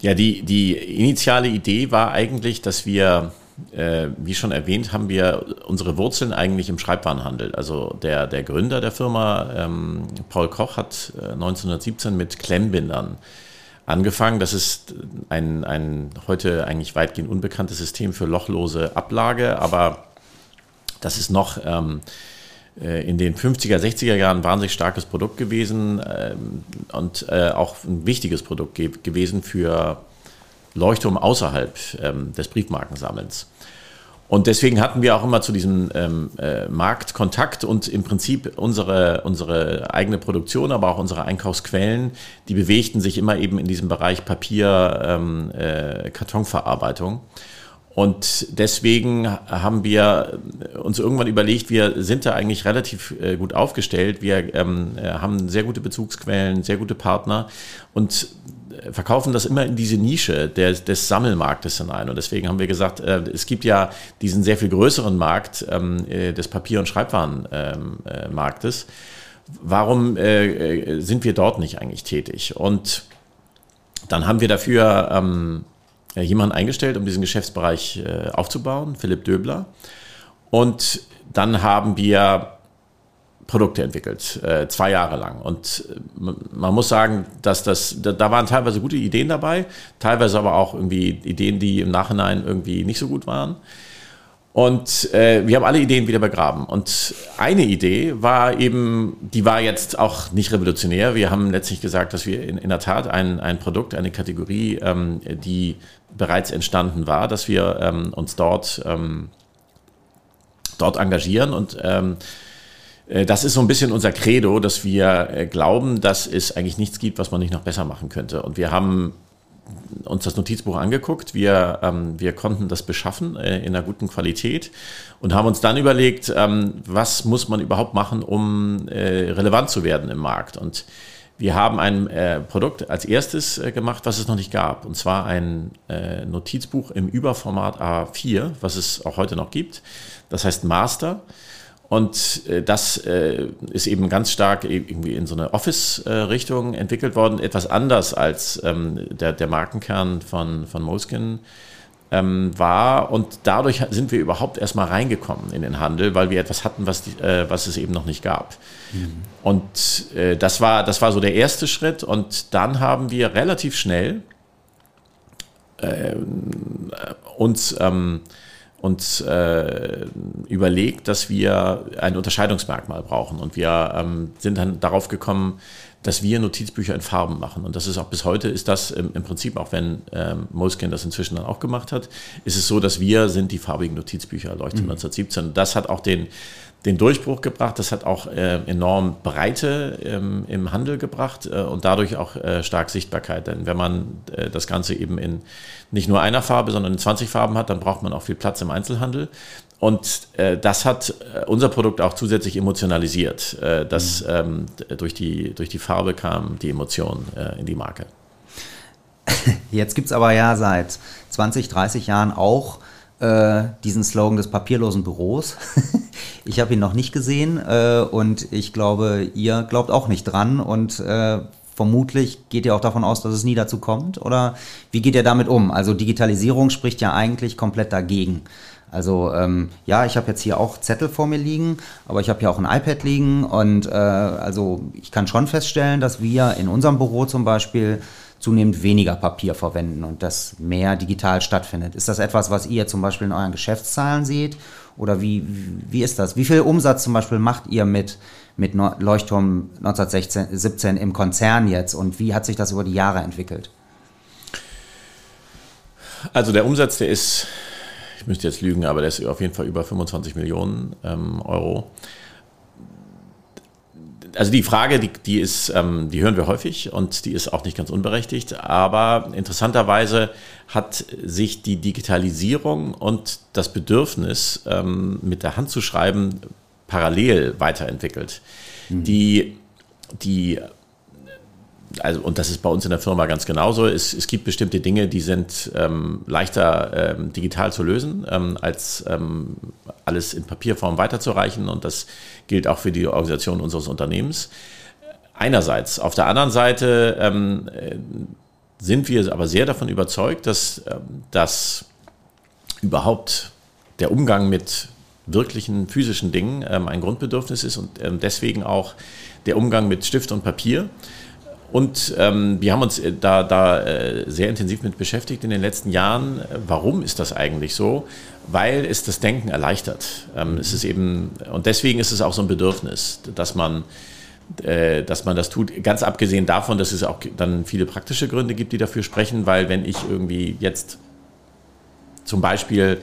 Ja, die, die initiale Idee war eigentlich, dass wir, äh, wie schon erwähnt, haben wir unsere Wurzeln eigentlich im Schreibwarenhandel. Also der, der Gründer der Firma, ähm, Paul Koch, hat äh, 1917 mit Klemmbindern angefangen. Das ist ein, ein heute eigentlich weitgehend unbekanntes System für lochlose Ablage, aber das ist noch ähm, äh, in den 50er, 60er Jahren ein wahnsinnig starkes Produkt gewesen ähm, und äh, auch ein wichtiges Produkt ge gewesen für Leuchtturm außerhalb ähm, des Briefmarkensammelns. Und deswegen hatten wir auch immer zu diesem ähm, äh, Markt Kontakt und im Prinzip unsere, unsere eigene Produktion, aber auch unsere Einkaufsquellen, die bewegten sich immer eben in diesem Bereich Papier, ähm, äh, Kartonverarbeitung. Und deswegen haben wir uns irgendwann überlegt, wir sind da eigentlich relativ äh, gut aufgestellt. Wir ähm, äh, haben sehr gute Bezugsquellen, sehr gute Partner und verkaufen das immer in diese Nische des, des Sammelmarktes hinein. Und deswegen haben wir gesagt, äh, es gibt ja diesen sehr viel größeren Markt ähm, äh, des Papier- und Schreibwarenmarktes. Ähm, äh, Warum sind wir dort nicht eigentlich tätig? Und dann haben wir dafür ähm, äh, jemanden eingestellt, um diesen Geschäftsbereich äh, aufzubauen, Philipp Döbler. Und dann haben wir Produkte entwickelt, äh, zwei Jahre lang. Und äh, man muss sagen, dass das, da, waren teilweise gute Ideen dabei, teilweise aber auch irgendwie Ideen, die im Nachhinein irgendwie nicht so gut waren. Und äh, wir haben alle Ideen wieder begraben. Und eine Idee war eben, die war jetzt auch nicht revolutionär. Wir haben letztlich gesagt, dass wir in, in der Tat ein, ein Produkt, eine Kategorie, ähm, die bereits entstanden war, dass wir ähm, uns dort, ähm, dort engagieren. Und ähm, äh, das ist so ein bisschen unser Credo, dass wir äh, glauben, dass es eigentlich nichts gibt, was man nicht noch besser machen könnte. Und wir haben uns das Notizbuch angeguckt. Wir, ähm, wir konnten das beschaffen äh, in einer guten Qualität und haben uns dann überlegt, ähm, was muss man überhaupt machen, um äh, relevant zu werden im Markt. Und wir haben ein äh, Produkt als erstes äh, gemacht, was es noch nicht gab. Und zwar ein äh, Notizbuch im Überformat A4, was es auch heute noch gibt. Das heißt Master. Und äh, das äh, ist eben ganz stark e-, irgendwie in so eine Office-Richtung entwickelt worden, etwas anders als ähm, der, der Markenkern von, von Moleskin ähm, war. Und dadurch sind wir überhaupt erstmal reingekommen in den Handel, weil wir etwas hatten, was, äh, was es eben noch nicht gab. Mhm. Und das, war, das war so der erste Schritt. Und dann haben wir relativ schnell uns ähm, uns äh, überlegt, dass wir ein Unterscheidungsmerkmal brauchen. Und wir ähm, sind dann darauf gekommen, dass wir Notizbücher in Farben machen. Und das ist auch bis heute ist das im, im Prinzip, auch wenn ähm, Moleskine das inzwischen dann auch gemacht hat, ist es so, dass wir sind die farbigen Notizbücher Leuchtturm mhm. 1917. Das hat auch den, den Durchbruch gebracht. Das hat auch äh, enorm Breite ähm, im Handel gebracht äh, und dadurch auch äh, stark Sichtbarkeit. Denn wenn man äh, das Ganze eben in nicht nur einer Farbe, sondern in 20 Farben hat, dann braucht man auch viel Platz im Einzelhandel. Und äh, das hat äh, unser Produkt auch zusätzlich emotionalisiert. Dass mhm. ähm, durch, die, durch die Farbe kam die Emotion in die Marke. Jetzt gibt es aber ja seit 20, 30 Jahren auch äh, diesen Slogan des papierlosen Büros. ich habe ihn noch nicht gesehen äh, und ich glaube, ihr glaubt auch nicht dran und vermutlich geht ihr auch davon aus, dass es nie dazu kommt? Oder wie geht ihr damit um? Also Digitalisierung spricht ja eigentlich komplett dagegen. Also ähm, ja, ich habe jetzt hier auch Zettel vor mir liegen, aber ich habe hier auch ein iPad liegen und äh, also ich kann schon feststellen, dass wir in unserem Büro zum Beispiel zunehmend weniger Papier verwenden und das mehr digital stattfindet. Ist das etwas, was ihr zum Beispiel in euren Geschäftszahlen seht? Oder wie, wie ist das? Wie viel Umsatz zum Beispiel macht ihr mit, mit Leuchtturm 1917 im Konzern jetzt und wie hat sich das über die Jahre entwickelt? Also der Umsatz, der ist, ich müsste jetzt lügen, aber der ist auf jeden Fall über 25 Millionen ähm, Euro. Also die Frage, die, die ist, ähm, die hören wir häufig und die ist auch nicht ganz unberechtigt. Aber interessanterweise hat sich die Digitalisierung und das Bedürfnis, ähm, mit der Hand zu schreiben, parallel weiterentwickelt. Mhm. Die, die also, und das ist bei uns in der Firma ganz genauso. Es, es gibt bestimmte Dinge, die sind ähm, leichter ähm, digital zu lösen, ähm, als ähm, alles in Papierform weiterzureichen. Und das gilt auch für die Organisation unseres Unternehmens. Einerseits. Auf der anderen Seite ähm, äh, sind wir aber sehr davon überzeugt, dass, ähm, dass überhaupt der Umgang mit wirklichen physischen Dingen ein Grundbedürfnis ist und deswegen auch der Umgang mit Stift und Papier und ähm, wir haben uns äh, da, da äh, sehr intensiv mit beschäftigt in den letzten Jahren. Warum ist das eigentlich so? Weil es das Denken erleichtert. Ähm, es ist eben, und deswegen ist es auch so ein Bedürfnis, dass man, äh, dass man das tut. Ganz abgesehen davon, dass es auch dann viele praktische Gründe gibt, die dafür sprechen, weil wenn ich irgendwie jetzt zum Beispiel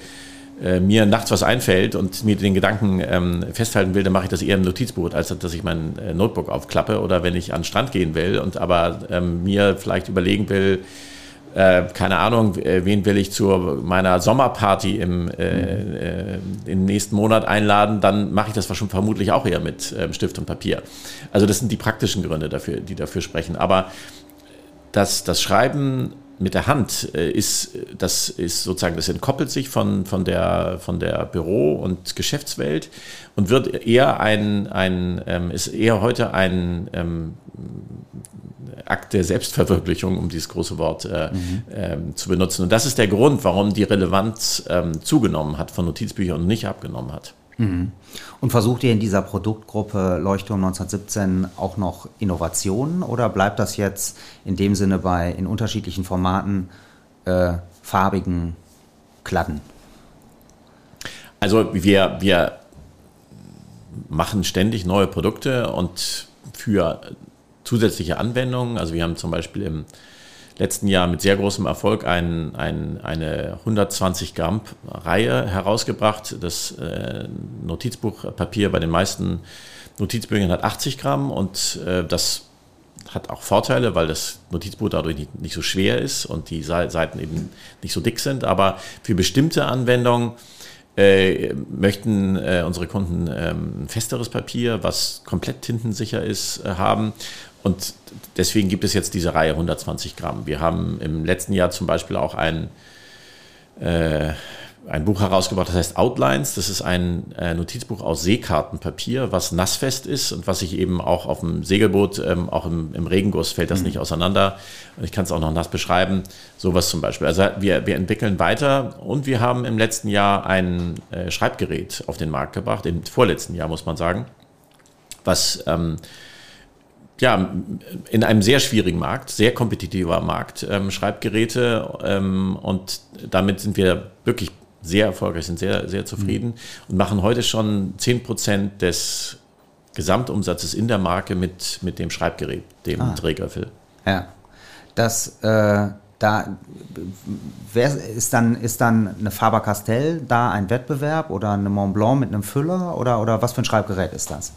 äh, mir nachts was einfällt und mir den Gedanken ähm, festhalten will, dann mache ich das eher im Notizbuch, als dass ich mein äh, Notebook aufklappe oder wenn ich an den Strand gehen will und aber ähm, mir vielleicht überlegen will, äh, keine Ahnung, äh, wen will ich zu meiner Sommerparty im, äh, im nächsten Monat einladen, dann mache ich das vermutlich auch eher mit ähm, Stift und Papier. Also das sind die praktischen Gründe dafür, die dafür sprechen. Aber das, das Schreiben mit der Hand äh, ist, das ist sozusagen, das entkoppelt sich von, von, der, von der Büro- und Geschäftswelt und wird eher ein, ein ähm, ist eher heute ein ähm, Akt der Selbstverwirklichung, um dieses große Wort äh, mhm. ähm, zu benutzen. Und das ist der Grund, warum die Relevanz ähm, zugenommen hat von Notizbüchern und nicht abgenommen hat. Mhm. Und versucht ihr in dieser Produktgruppe Leuchtturm 1917 auch noch Innovationen oder bleibt das jetzt in dem Sinne bei in unterschiedlichen Formaten äh, farbigen Kladden? Also wir, wir machen ständig neue Produkte und für zusätzliche Anwendungen. Also wir haben zum Beispiel im letzten Jahr mit sehr großem Erfolg ein, ein, eine 120 Gramm Reihe herausgebracht. Das äh, Notizbuchpapier bei den meisten Notizbüchern hat 80 Gramm und äh, das hat auch Vorteile, weil das Notizbuch dadurch nicht, nicht so schwer ist und die Seiten eben nicht so dick sind. Aber für bestimmte Anwendungen äh, möchten äh, unsere Kunden ähm, festeres Papier, was komplett tintensicher ist, äh, haben. Und deswegen gibt es jetzt diese Reihe 120 Gramm. Wir haben im letzten Jahr zum Beispiel auch ein, äh, ein Buch herausgebracht, das heißt Outlines. Das ist ein äh, Notizbuch aus Seekartenpapier, was nassfest ist und was sich eben auch auf dem Segelboot, ähm, auch im, im, Regenguss fällt das mhm. nicht auseinander. Und ich kann es auch noch nass beschreiben. Sowas zum Beispiel. Also wir, wir entwickeln weiter und wir haben im letzten Jahr ein äh, Schreibgerät auf den Markt gebracht, im vorletzten Jahr muss man sagen, was ähm, ja, in einem sehr schwierigen Markt, sehr kompetitiver Markt, ähm, Schreibgeräte ähm, und damit sind wir wirklich sehr erfolgreich, sind sehr, sehr zufrieden mhm. und machen heute schon 10% des Gesamtumsatzes in der Marke mit, mit dem Schreibgerät, dem ah. Drehgriffel. Ja, das, äh, da wer, ist, dann, ist dann eine Faber-Castell da ein Wettbewerb oder eine Mont Blanc mit einem Füller oder, oder was für ein Schreibgerät ist das?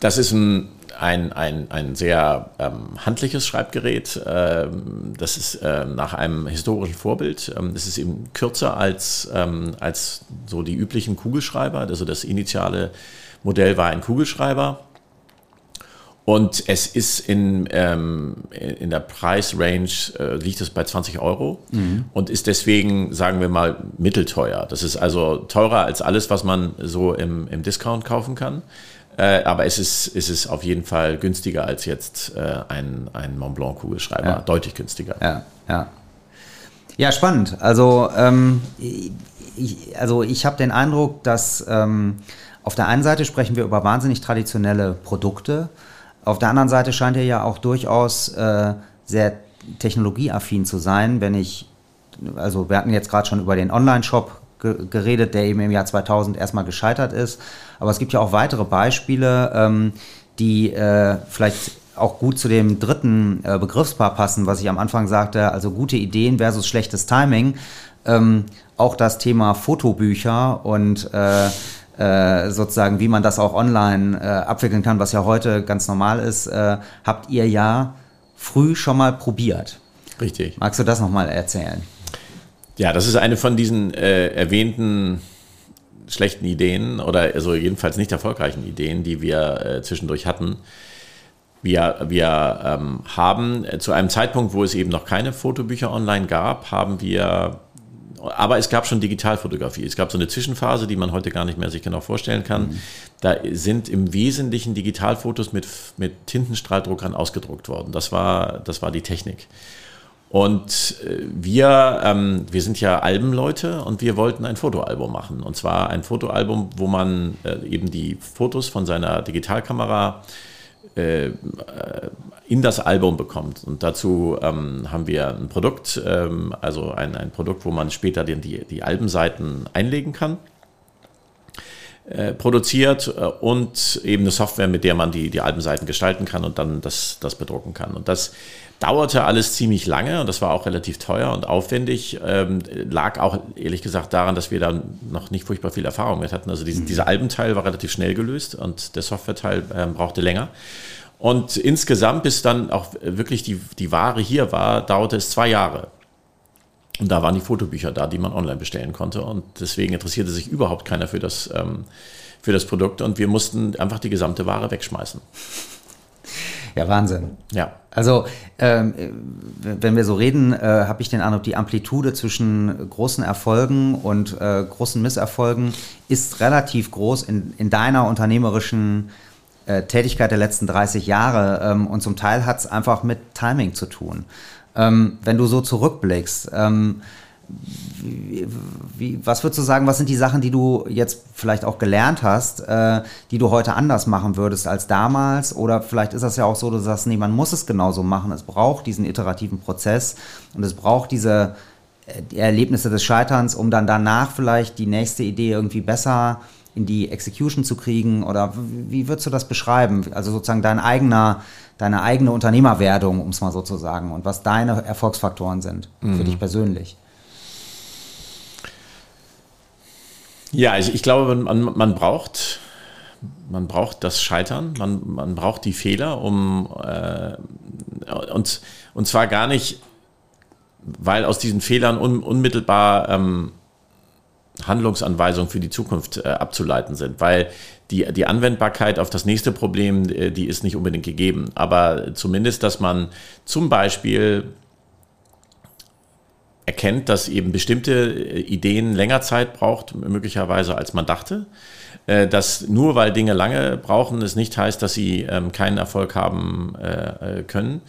Das ist ein ein, ein, ein sehr ähm, handliches Schreibgerät. Ähm, das ist äh, nach einem historischen Vorbild. Ähm, das ist eben kürzer als, ähm, als so die üblichen Kugelschreiber. Also das initiale Modell war ein Kugelschreiber. Und es ist in, ähm, in der Preisrange, äh, liegt es bei 20 Euro mhm. und ist deswegen, sagen wir mal, mittelteuer. Das ist also teurer als alles, was man so im, im Discount kaufen kann. Äh, aber es ist, es ist auf jeden Fall günstiger als jetzt äh, ein, ein Mont Blanc Kugelschreiber. Ja. Deutlich günstiger. Ja, ja. Ja, spannend. Also, ähm, ich, also ich habe den Eindruck, dass ähm, auf der einen Seite sprechen wir über wahnsinnig traditionelle Produkte. Auf der anderen Seite scheint er ja auch durchaus äh, sehr technologieaffin zu sein. Wenn ich, also wir hatten jetzt gerade schon über den Online-Shop geredet, der eben im Jahr 2000 erstmal gescheitert ist. Aber es gibt ja auch weitere Beispiele, ähm, die äh, vielleicht auch gut zu dem dritten äh, Begriffspaar passen, was ich am Anfang sagte, also gute Ideen versus schlechtes Timing. Ähm, auch das Thema Fotobücher und äh, äh, sozusagen, wie man das auch online äh, abwickeln kann, was ja heute ganz normal ist, äh, habt ihr ja früh schon mal probiert. Richtig. Magst du das nochmal erzählen? Ja, das ist eine von diesen äh, erwähnten schlechten Ideen oder also jedenfalls nicht erfolgreichen Ideen, die wir äh, zwischendurch hatten. Wir, wir ähm, haben äh, zu einem Zeitpunkt, wo es eben noch keine Fotobücher online gab, haben wir, aber es gab schon Digitalfotografie. Es gab so eine Zwischenphase, die man heute gar nicht mehr sich genau vorstellen kann. Mhm. Da sind im Wesentlichen Digitalfotos mit, mit Tintenstrahldruckern ausgedruckt worden. Das war, das war die Technik. Und äh, wir, ähm, wir sind ja Albenleute und wir wollten ein Fotoalbum machen. Und zwar ein Fotoalbum, wo man äh, eben die Fotos von seiner Digitalkamera äh, in das Album bekommt. Und dazu ähm, haben wir ein Produkt, ähm, also ein, ein Produkt, wo man später den, die, die Albenseiten einlegen kann. Äh, produziert äh, und eben eine Software, mit der man die, die Albenseiten gestalten kann und dann das, das bedrucken kann. Und das dauerte alles ziemlich lange und das war auch relativ teuer und aufwendig. Ähm, lag auch ehrlich gesagt daran, dass wir da noch nicht furchtbar viel Erfahrung mit hatten. Also diese, mhm. dieser Albenteil war relativ schnell gelöst und der Softwareteil äh, brauchte länger. Und insgesamt, bis dann auch wirklich die, die Ware hier war, dauerte es zwei Jahre. Und da waren die Fotobücher da, die man online bestellen konnte. Und deswegen interessierte sich überhaupt keiner für das, ähm, für das Produkt. Und wir mussten einfach die gesamte Ware wegschmeißen. Ja, Wahnsinn. Ja. Also, ähm, wenn wir so reden, äh, habe ich den Eindruck, die Amplitude zwischen großen Erfolgen und äh, großen Misserfolgen ist relativ groß in, in deiner unternehmerischen äh, Tätigkeit der letzten 30 Jahre. Ähm, und zum Teil hat es einfach mit Timing zu tun. Ähm, wenn du so zurückblickst, ähm, wie, wie, was würdest du sagen, was sind die Sachen, die du jetzt vielleicht auch gelernt hast, äh, die du heute anders machen würdest als damals? Oder vielleicht ist das ja auch so, du sagst, nee, man muss es genauso machen. Es braucht diesen iterativen Prozess und es braucht diese äh, Erlebnisse des Scheiterns, um dann danach vielleicht die nächste Idee irgendwie besser in die Execution zu kriegen? Oder wie würdest du das beschreiben? Also sozusagen dein eigener deine eigene Unternehmerwerdung, um es mal so zu sagen, und was deine Erfolgsfaktoren sind mhm. für dich persönlich. Ja, ich, ich glaube, man, man, braucht man braucht das Scheitern, man, man braucht die Fehler, um äh, und, und zwar gar nicht, weil aus diesen Fehlern un, unmittelbar ähm, Handlungsanweisungen für die Zukunft äh, abzuleiten sind, weil die, die Anwendbarkeit auf das nächste Problem, äh, die ist nicht unbedingt gegeben. Aber zumindest, dass man zum Beispiel erkennt, dass eben bestimmte äh, Ideen länger Zeit braucht, möglicherweise als man dachte. Äh, dass nur weil Dinge lange brauchen, es nicht heißt, dass sie ähm, keinen Erfolg haben können.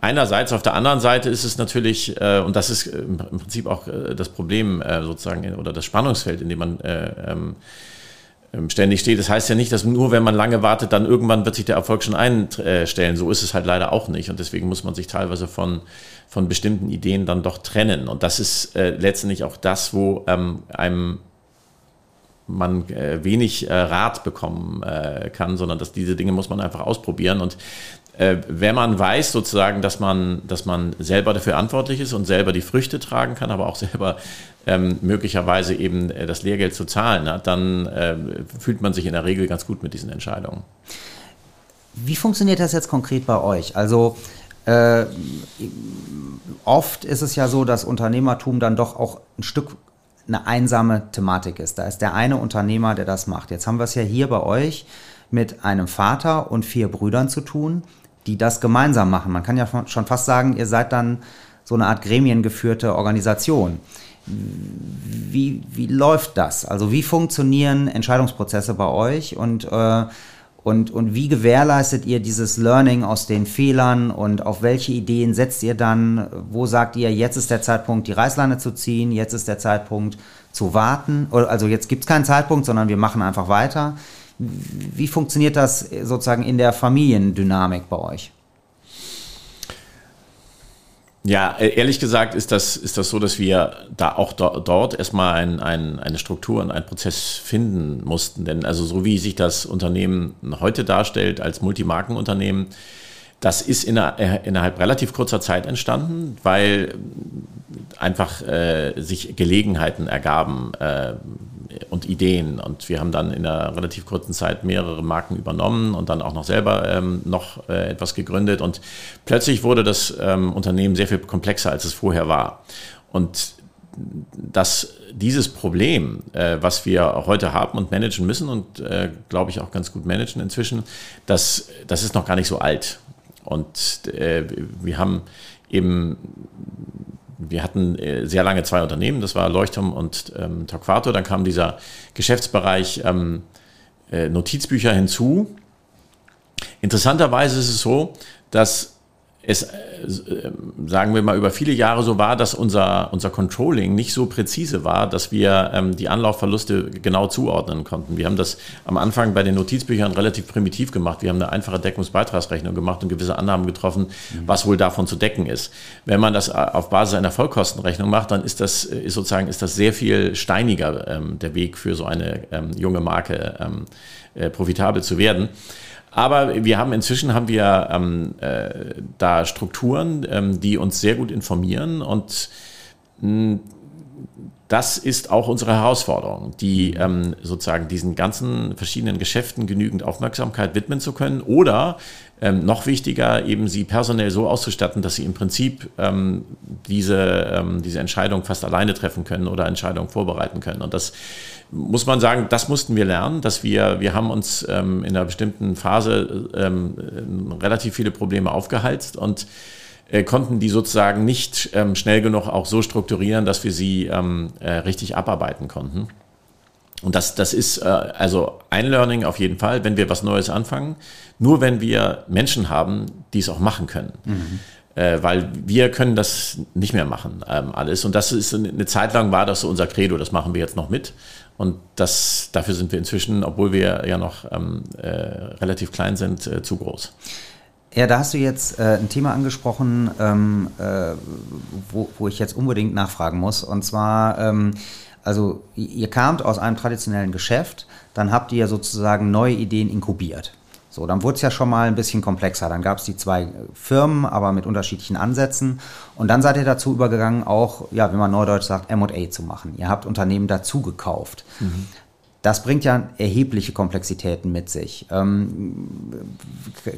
Einerseits, auf der anderen Seite ist es natürlich, und das ist im Prinzip auch das Problem sozusagen oder das Spannungsfeld, in dem man ähm, ähm, ständig steht. Das heißt ja nicht, dass nur wenn man lange wartet, dann irgendwann wird sich der Erfolg schon einstellen. So ist es halt leider auch nicht. Und deswegen muss man sich teilweise von, von bestimmten Ideen dann doch trennen. Und das ist äh, letztendlich auch das, wo ähm, einem man äh, wenig äh, Rat bekommen äh, kann, sondern dass diese Dinge muss man einfach ausprobieren. Und äh, wenn man weiß sozusagen, dass man, dass man selber dafür verantwortlich ist und selber die Früchte tragen kann, aber auch selber ähm, möglicherweise eben äh, das Lehrgeld zu zahlen hat, dann äh, fühlt man sich in der Regel ganz gut mit diesen Entscheidungen. Wie funktioniert das jetzt konkret bei euch? Also äh, oft ist es ja so, dass Unternehmertum dann doch auch ein Stück eine einsame Thematik ist. Da ist der eine Unternehmer, der das macht. Jetzt haben wir es ja hier bei euch mit einem Vater und vier Brüdern zu tun, die das gemeinsam machen. Man kann ja schon fast sagen, ihr seid dann so eine Art gremiengeführte Organisation. Wie, wie läuft das? Also wie funktionieren Entscheidungsprozesse bei euch und, äh, und, und wie gewährleistet ihr dieses Learning aus den Fehlern und auf welche Ideen setzt ihr dann? Wo sagt ihr, jetzt ist der Zeitpunkt, die Reißleine zu ziehen, jetzt ist der Zeitpunkt zu warten? Also jetzt gibt es keinen Zeitpunkt, sondern wir machen einfach weiter. Wie funktioniert das sozusagen in der Familiendynamik bei euch? Ja, e-, ehrlich gesagt ist das, ist das so, dass wir da auch do, dort erstmal ein, ein, eine Struktur und einen Prozess finden mussten. Denn also so wie sich das Unternehmen heute darstellt als Multimarkenunternehmen, das ist inner, äh, innerhalb relativ kurzer Zeit entstanden, weil einfach äh, sich Gelegenheiten ergaben, äh, und Ideen. Und wir haben dann in einer relativ kurzen Zeit mehrere Marken übernommen und dann auch noch selber ähm, noch äh, etwas gegründet. Und plötzlich wurde das ähm, Unternehmen sehr viel komplexer, als es vorher war. Und dass dieses Problem, äh, was wir heute haben und managen müssen und äh, glaube ich auch ganz gut managen inzwischen, das, das ist noch gar nicht so alt. und äh, wir haben eben wir hatten äh, sehr lange zwei Unternehmen, das war Leuchtturm und ähm, Torquato. Dann kam dieser Geschäftsbereich ähm, äh, Notizbücher hinzu. Interessanterweise ist es so, dass es, äh, sagen wir mal, über viele Jahre so war, dass unser, unser Controlling nicht so präzise war, dass wir ähm, die Anlaufverluste genau zuordnen konnten. Wir haben das am Anfang bei den Notizbüchern relativ primitiv gemacht. Wir haben eine einfache Deckungsbeitragsrechnung gemacht und gewisse Annahmen getroffen, mhm. was wohl davon zu decken ist. Wenn man das äh, auf Basis einer Vollkostenrechnung macht, dann ist das ist sozusagen ist das sehr viel steiniger ähm, der Weg für so eine ähm, junge Marke ähm, äh, profitabel zu werden. Aber wir haben inzwischen haben wir ähm, äh, da Strukturen, ähm, die uns sehr gut informieren und hm, das ist auch unsere Herausforderung, die ähm, sozusagen diesen ganzen verschiedenen Geschäften genügend Aufmerksamkeit widmen zu können oder ähm, noch wichtiger, eben sie personell so auszustatten, dass sie im Prinzip ähm, diese, ähm, diese Entscheidung fast alleine treffen können oder Entscheidungen vorbereiten können. Und das muss man sagen, das mussten wir lernen, dass wir, wir haben uns ähm, in einer bestimmten Phase ähm, relativ viele Probleme aufgeheizt und äh, konnten die sozusagen nicht ähm, schnell genug auch so strukturieren, dass wir sie ähm, äh, richtig abarbeiten konnten. Und das, das ist äh, also ein Learning auf jeden Fall, wenn wir was Neues anfangen, nur wenn wir Menschen haben, die es auch machen können. Mhm. Äh, weil wir können das nicht mehr machen, ähm, alles. Und das ist eine Zeit lang war das so unser Credo, das machen wir jetzt noch mit. Und das, dafür sind wir inzwischen, obwohl wir ja noch ähm, äh, relativ klein sind, äh, zu groß. Ja, da hast du jetzt äh, ein Thema angesprochen, ähm, äh, wo, wo, ich jetzt unbedingt nachfragen muss. Und zwar, ähm, also ihr kamt aus einem traditionellen Geschäft, dann habt ihr sozusagen neue Ideen inkubiert. So, dann wurde es ja schon mal ein bisschen komplexer. Dann gab es die zwei Firmen, aber mit unterschiedlichen Ansätzen. Und dann seid ihr dazu übergegangen, auch, ja, wie man neudeutsch sagt, MA zu machen. Ihr habt Unternehmen dazu gekauft. Mhm. Das bringt ja erhebliche Komplexitäten mit sich. Ähm,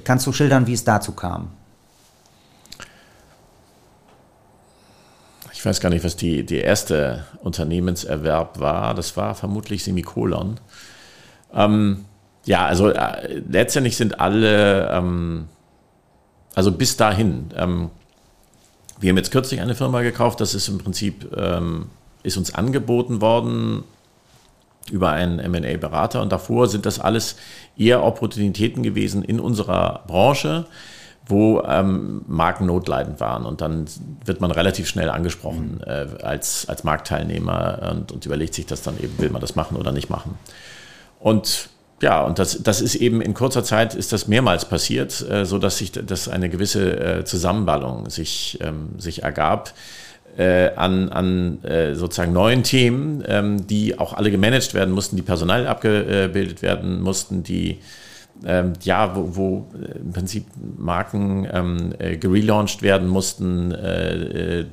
kannst du schildern, wie es dazu kam? Ich weiß gar nicht, was die, die erste Unternehmenserwerb war. Das war vermutlich Semikolon. Ähm, ja, also äh, letztendlich sind alle, ähm, also bis dahin, ähm, wir haben jetzt kürzlich eine Firma gekauft, das ist im Prinzip, ähm, ist uns angeboten worden über einen MA-Berater und davor sind das alles eher Opportunitäten gewesen in unserer Branche, wo ähm, Marken notleidend waren. Und dann wird man relativ schnell angesprochen mhm. äh, als, als Marktteilnehmer und, und überlegt sich das dann eben, will man das machen oder nicht machen. Und ja, und das, das ist eben in kurzer Zeit ist das mehrmals passiert, äh, so dass sich dass eine gewisse äh, Zusammenballung sich, ähm, sich ergab äh, an, an äh, sozusagen neuen Themen, ähm, die auch alle gemanagt werden mussten, die personal abgebildet werden mussten, die ähm, ja, wo, wo äh, im Prinzip Marken ähm, äh, gelauncht werden mussten, äh, äh,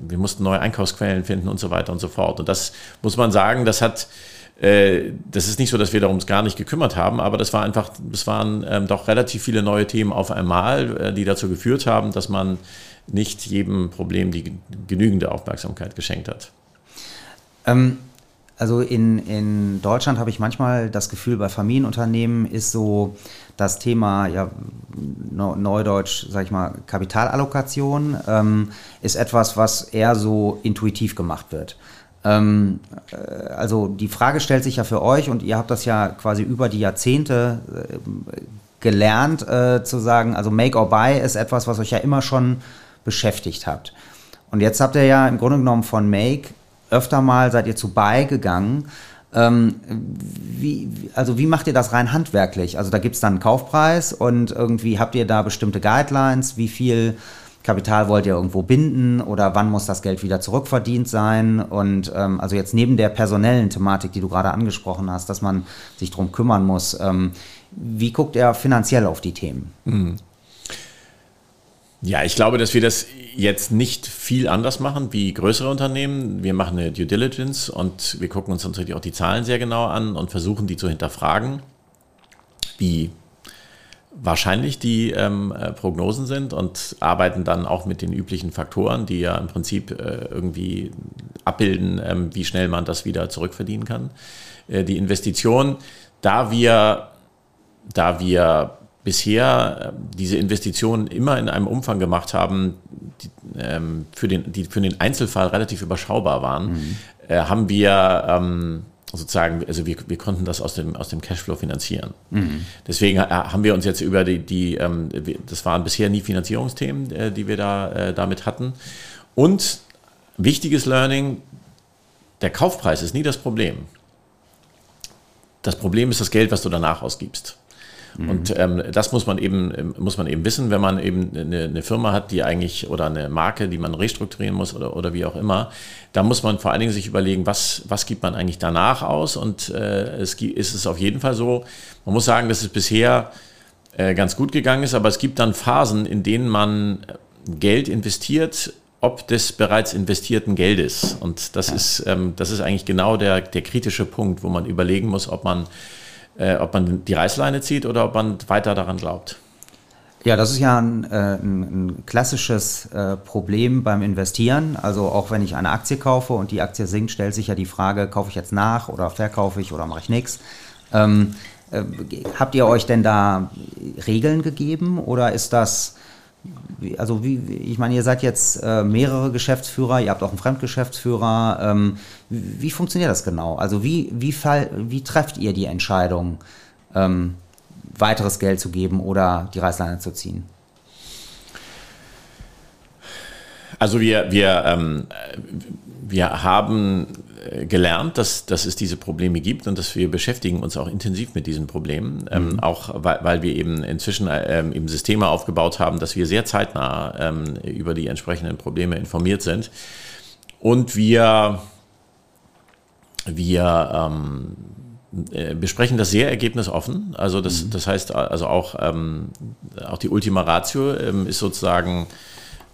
wir mussten neue Einkaufsquellen finden und so weiter und so fort. Und das muss man sagen, das hat äh, das ist nicht so, dass wir darum gar nicht gekümmert haben, aber das war einfach, das waren ähm, doch relativ viele neue Themen auf einmal, die dazu geführt haben, dass man nicht jedem Problem die genügende Aufmerksamkeit geschenkt hat. Ähm, also in, in Deutschland habe ich manchmal das Gefühl, bei Familienunternehmen ist so das Thema, ja, Neudeutsch, sag ich mal, Kapitalallokation, ähm, ist etwas, was eher so intuitiv gemacht wird. Ähm, äh, also die Frage stellt sich ja für euch und ihr habt das ja quasi über die Jahrzehnte äh, gelernt äh, zu sagen, also Make or Buy ist etwas, was euch ja immer schon beschäftigt habt. Und jetzt habt ihr ja im Grunde genommen von Make öfter mal seid ihr zu Buy gegangen. Ähm, wie, also wie macht ihr das rein handwerklich? Also da gibt es dann einen Kaufpreis und irgendwie habt ihr da bestimmte Guidelines, wie viel Kapital wollt ihr irgendwo binden oder wann muss das Geld wieder zurückverdient sein? Und ähm, also jetzt neben der personellen Thematik, die du gerade angesprochen hast, dass man sich darum kümmern muss, ähm, wie guckt er finanziell auf die Themen? Mhm. Ja, ich glaube, dass wir das jetzt nicht viel anders machen wie größere Unternehmen. Wir machen eine Due Diligence und wir gucken uns natürlich auch die Zahlen sehr genau an und versuchen die zu hinterfragen, wie wahrscheinlich die ähm, äh, Prognosen sind und arbeiten dann auch mit den üblichen Faktoren, die ja im Prinzip äh, irgendwie abbilden, ähm, wie schnell man das wieder zurückverdienen kann. Äh, die Investition, da wir, da wir bisher äh, diese Investitionen immer in einem Umfang gemacht haben, die, ähm, für, den, die für den Einzelfall relativ überschaubar waren, mhm. äh, haben wir ähm, sozusagen, also wir, wir konnten das aus dem, aus dem Cashflow finanzieren. Mhm. Deswegen äh, haben wir uns jetzt über die, die ähm, das waren bisher nie Finanzierungsthemen, äh, die wir da äh, damit hatten. Und wichtiges Learning, der Kaufpreis ist nie das Problem. Das Problem ist das Geld, was du danach ausgibst. Mhm. Und ähm, das muss man eben ähm, muss man eben wissen, wenn man eben eine, eine, Firma hat, die eigentlich oder eine Marke, die man restrukturieren muss oder, oder wie auch immer, da muss man vor allen Dingen sich überlegen, was was gibt man eigentlich danach aus? Und äh, es ist es auf jeden Fall so. Man muss sagen, dass es bisher äh, ganz gut gegangen ist, aber es gibt dann Phasen, in denen man Geld investiert ob des bereits investierten Geldes. Und das, ja. ist, ähm, das ist eigentlich genau der, der kritische Punkt, wo man überlegen muss, ob man äh, ob man die Reißleine zieht oder ob man weiter daran glaubt. Ja, das ist ja ein, äh, ein, ein klassisches äh, Problem beim Investieren. Also auch wenn ich eine Aktie kaufe und die Aktie sinkt, stellt sich ja die Frage, kaufe ich jetzt nach oder verkaufe ich oder mache ich nichts. Ähm, äh, habt ihr euch denn da Regeln gegeben oder ist das also wie, ich meine, ihr seid jetzt äh, mehrere Geschäftsführer, ihr habt auch einen Fremdgeschäftsführer. Ähm, wie, wie, funktioniert das genau? Also wie, wie, fall, wie trefft ihr die Entscheidung, ähm, weiteres Geld zu geben oder die Reißleine zu ziehen? Also wir, wir, ähm, wir haben gelernt, dass, dass es diese Probleme gibt und dass wir beschäftigen uns auch intensiv mit diesen Problemen, ähm, mhm. ähm, auch weil, weil, wir eben inzwischen ähm, eben Systeme aufgebaut haben, dass wir sehr zeitnah ähm, über die entsprechenden Probleme informiert sind und wir, wir ähm, äh, besprechen das sehr ergebnisoffen. Also das, mhm. das heißt also auch, ähm, auch die Ultima Ratio ist sozusagen,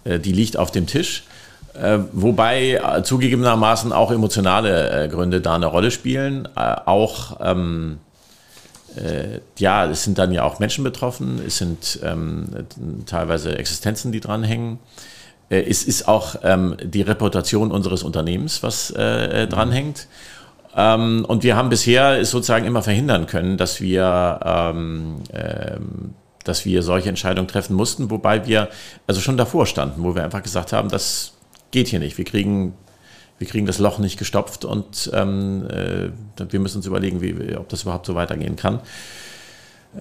äh, die liegt auf dem Tisch. Äh, wobei äh, zugegebenermaßen auch emotionale äh, Gründe da eine Rolle spielen. Äh, auch, ähm, äh, ja, es sind dann ja auch Menschen betroffen, es sind ähm, teilweise Existenzen, die dranhängen. Äh, es ist auch ähm, die Reputation unseres Unternehmens, was dranhängt. Ähm, und wir haben bisher sozusagen immer verhindern können, dass wir ähm, ähm, dass wir solche Entscheidungen treffen mussten, wobei wir also schon davor standen, wo wir einfach gesagt haben, dass geht hier nicht. Wir kriegen, wir kriegen das Loch nicht gestopft und ähm, äh, wir müssen uns überlegen, wie, ob das überhaupt so weitergehen kann.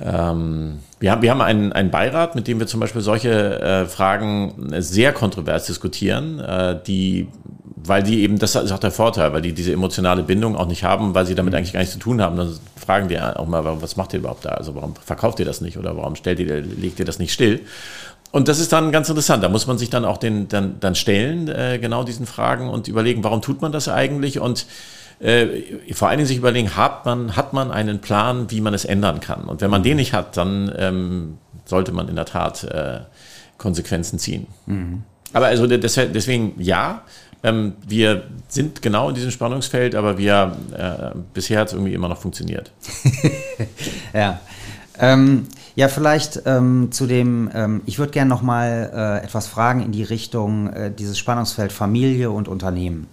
Ähm, wir, haben, wir haben einen, einen Beirat, mit dem wir zum Beispiel solche äh, Fragen sehr kontrovers diskutieren, äh, die, weil die eben, das ist auch der Vorteil, weil die diese emotionale Bindung auch nicht haben, weil sie damit eigentlich gar nichts zu tun haben. Dann fragen die auch mal, was macht ihr überhaupt da? Also warum verkauft ihr das nicht oder warum stellt ihr, legt ihr das nicht still? Und das ist dann ganz interessant. Da muss man sich dann auch den, dann, dann stellen, äh, genau diesen Fragen und überlegen, warum tut man das eigentlich? Und äh, vor allen Dingen sich überlegen, hat man, hat man einen Plan, wie man es ändern kann? Und wenn man den nicht hat, dann ähm, sollte man in der Tat äh, Konsequenzen ziehen. Mhm. Aber also deswegen ja, ähm, wir sind genau in diesem Spannungsfeld, aber wir äh, bisher hat es irgendwie immer noch funktioniert. ja. Ähm, ja, vielleicht ähm, zu dem, ähm, ich würde gerne noch mal äh, etwas fragen in die Richtung äh, dieses Spannungsfeld Familie und Unternehmen.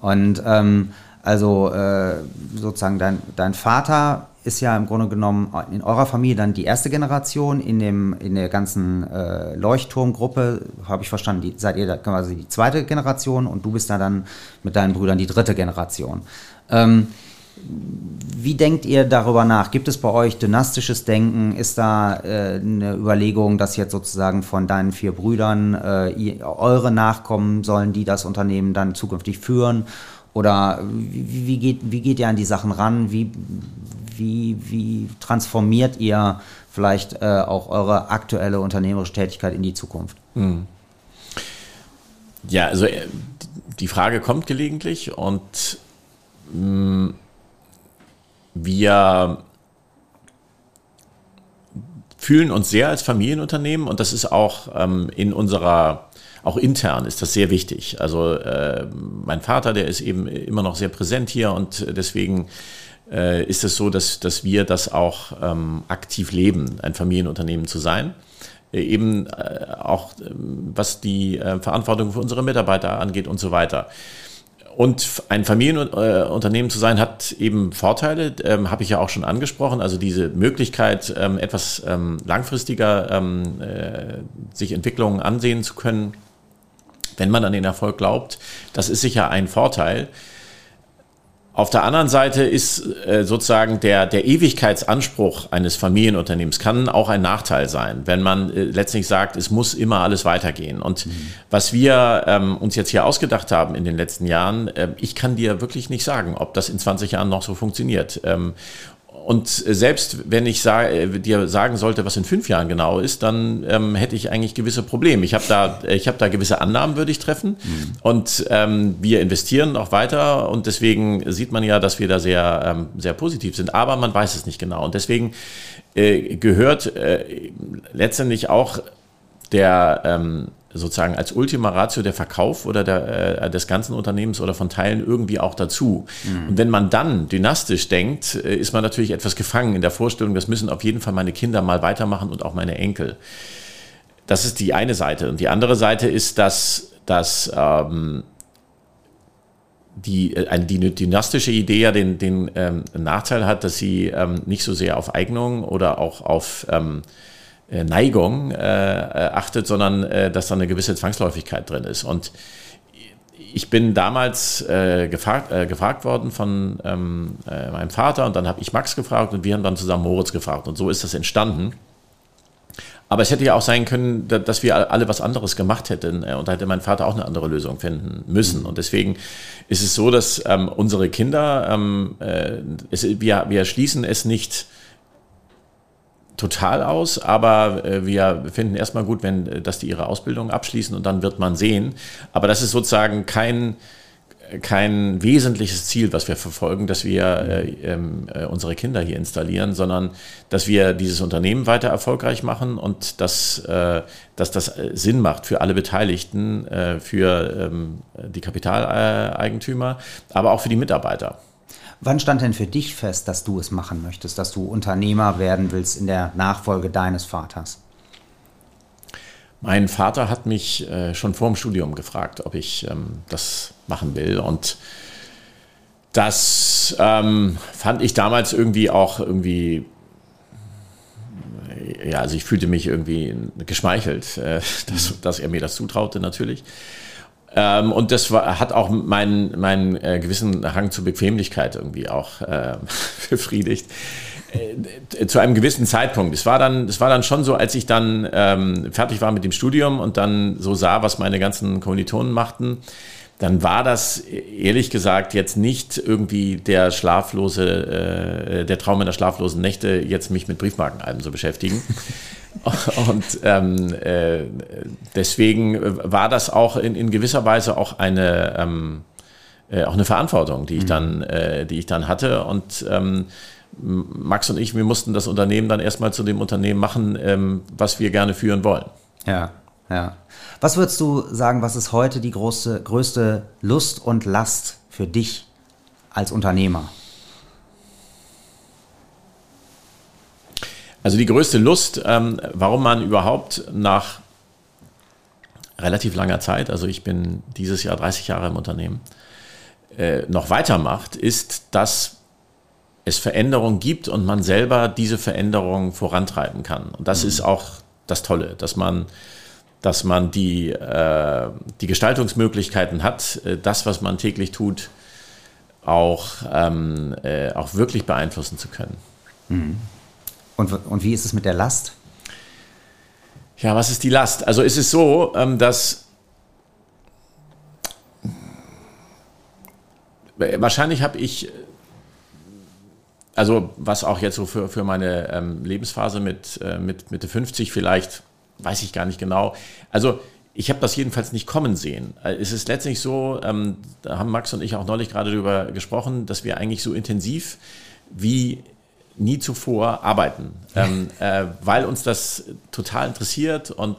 Und ähm, also äh, sozusagen dein, dein Vater ist ja im Grunde genommen in eurer Familie dann die erste Generation, in, dem, in der ganzen äh, Leuchtturmgruppe, habe ich verstanden, die, seid ihr quasi die zweite Generation und du bist da dann mit deinen Brüdern die dritte Generation. Ähm, wie denkt ihr darüber nach? Gibt es bei euch dynastisches Denken? Ist da äh, eine Überlegung, dass jetzt sozusagen von deinen vier Brüdern äh, ihr, eure Nachkommen sollen, die das Unternehmen dann zukünftig führen? Oder wie, wie, geht, wie geht ihr an die Sachen ran? Wie, wie, wie transformiert ihr vielleicht äh, auch eure aktuelle unternehmerische Tätigkeit in die Zukunft? Hm. Ja, also äh, die Frage kommt gelegentlich und mh, hm, wir fühlen uns sehr als Familienunternehmen und das ist auch ähm, in unserer, auch intern ist das sehr wichtig. Also äh, mein Vater, der ist eben immer noch sehr präsent hier und deswegen äh, ist es so, dass, dass wir das auch ähm, aktiv leben, ein Familienunternehmen zu sein. Äh, eben äh, auch ähm, was die äh, Verantwortung für unsere Mitarbeiter angeht und so weiter. Und ein Familienunternehmen zu sein, hat eben Vorteile, ähm, habe ich ja auch schon angesprochen. Also diese Möglichkeit, ähm, etwas ähm, langfristiger ähm, äh, sich Entwicklungen ansehen zu können, wenn man an den Erfolg glaubt, das ist sicher ein Vorteil. Auf der anderen Seite ist äh, sozusagen der, der Ewigkeitsanspruch eines Familienunternehmens kann auch ein Nachteil sein, wenn man äh, letztlich sagt, es muss immer alles weitergehen. Und mhm. was wir ähm, uns jetzt hier ausgedacht haben in den letzten Jahren, äh, ich kann dir wirklich nicht sagen, ob das in 20 Jahren noch so funktioniert. Ähm, und selbst wenn ich sag, äh, dir sagen sollte, was in fünf Jahren genau ist, dann ähm, hätte ich eigentlich gewisse Probleme. Ich habe da, ich habe da gewisse Annahmen, würde ich treffen. Mhm. Und ähm, wir investieren auch weiter. Und deswegen sieht man ja, dass wir da sehr, ähm, sehr positiv sind. Aber man weiß es nicht genau. Und deswegen äh, gehört äh, letztendlich auch der ähm, sozusagen als Ultima Ratio der Verkauf oder der, äh, des ganzen Unternehmens oder von Teilen irgendwie auch dazu. Mhm. Und wenn man dann dynastisch denkt, äh, ist man natürlich etwas gefangen in der Vorstellung, das müssen auf jeden Fall meine Kinder mal weitermachen und auch meine Enkel. Das ist die eine Seite. Und die andere Seite ist, dass, dass ähm, die, äh, eine, die dynastische Idee ja den, den ähm, Nachteil hat, dass sie ähm, nicht so sehr auf Eignung oder auch auf ähm, äh, Neigung äh, äh, achtet, sondern äh, dass da eine gewisse Zwangsläufigkeit drin ist. Und ich bin damals äh, gefragt, äh, gefragt worden von ähm, äh, meinem Vater und dann habe ich Max gefragt und wir haben dann zusammen Moritz gefragt und so ist das entstanden. Aber es hätte ja auch sein können, dass wir alle was anderes gemacht hätten und da hätte mein Vater auch eine andere Lösung finden müssen. Und deswegen ist es so, dass ähm, unsere Kinder, ähm, äh, es, wir, wir schließen es nicht total aus, aber äh, wir finden erstmal gut, wenn, äh, dass die ihre Ausbildung abschließen und dann wird man sehen. Aber das ist sozusagen kein, kein wesentliches Ziel, was wir verfolgen, dass wir äh, ähm, äh, unsere Kinder hier installieren, sondern dass wir dieses Unternehmen weiter erfolgreich machen und dass, äh, dass das äh, Sinn macht für alle Beteiligten, für ähm, die Kapitaleigentümer, aber auch für die Mitarbeiter. Wann stand denn für dich fest, dass du es machen möchtest, dass du Unternehmer werden willst in der Nachfolge deines Vaters? Mein Vater hat mich äh, schon vor dem Studium gefragt, ob ich ähm, das machen will. Und das ähm, fand ich damals irgendwie auch irgendwie, ja, also ich fühlte mich irgendwie geschmeichelt, äh, dass, dass er mir das zutraute natürlich. Ähm, und das war, hat auch meinen, meinen äh, gewissen Hang zur Bequemlichkeit irgendwie auch äh, befriedigt. Zu einem gewissen Zeitpunkt. Es war dann, es war dann schon so, als ich dann ähm, fertig war mit dem Studium und dann so sah, was meine ganzen Kommilitonen machten, dann war das ehrlich gesagt jetzt nicht irgendwie der schlaflose, äh, der Traum meiner schlaflosen Nächte, jetzt mich mit Briefmarkenalben zu beschäftigen. Und ähm, äh, deswegen war das auch in, in gewisser Weise auch eine, ähm, äh, auch eine Verantwortung, die ich, mhm. dann, äh, die ich dann hatte. Und ähm, Max und ich, wir mussten das Unternehmen dann erstmal zu dem Unternehmen machen, ähm, was wir gerne führen wollen. Ja, ja. Was würdest du sagen, was ist heute die große, größte Lust und Last für dich als Unternehmer? Also die größte Lust, ähm, warum man überhaupt nach relativ langer Zeit, also ich bin dieses Jahr 30 Jahre im Unternehmen, äh, noch weitermacht, ist, dass es Veränderungen gibt und man selber diese Veränderungen vorantreiben kann. Und das mhm. ist auch das Tolle, dass man, dass man die, äh, die Gestaltungsmöglichkeiten hat, äh, das, was man täglich tut, auch, ähm, äh, auch wirklich beeinflussen zu können. Mhm. Und, und wie ist es mit der Last? Ja, was ist die Last? Also ist es so, ähm, dass wahrscheinlich habe ich, also was auch jetzt so für, für meine ähm, Lebensphase mit, äh, mit Mitte 50 vielleicht, weiß ich gar nicht genau. Also ich habe das jedenfalls nicht kommen sehen. Äh, es ist letztlich so, ähm, da haben Max und ich auch neulich gerade darüber gesprochen, dass wir eigentlich so intensiv wie nie zuvor arbeiten, ähm, äh, weil uns das total interessiert und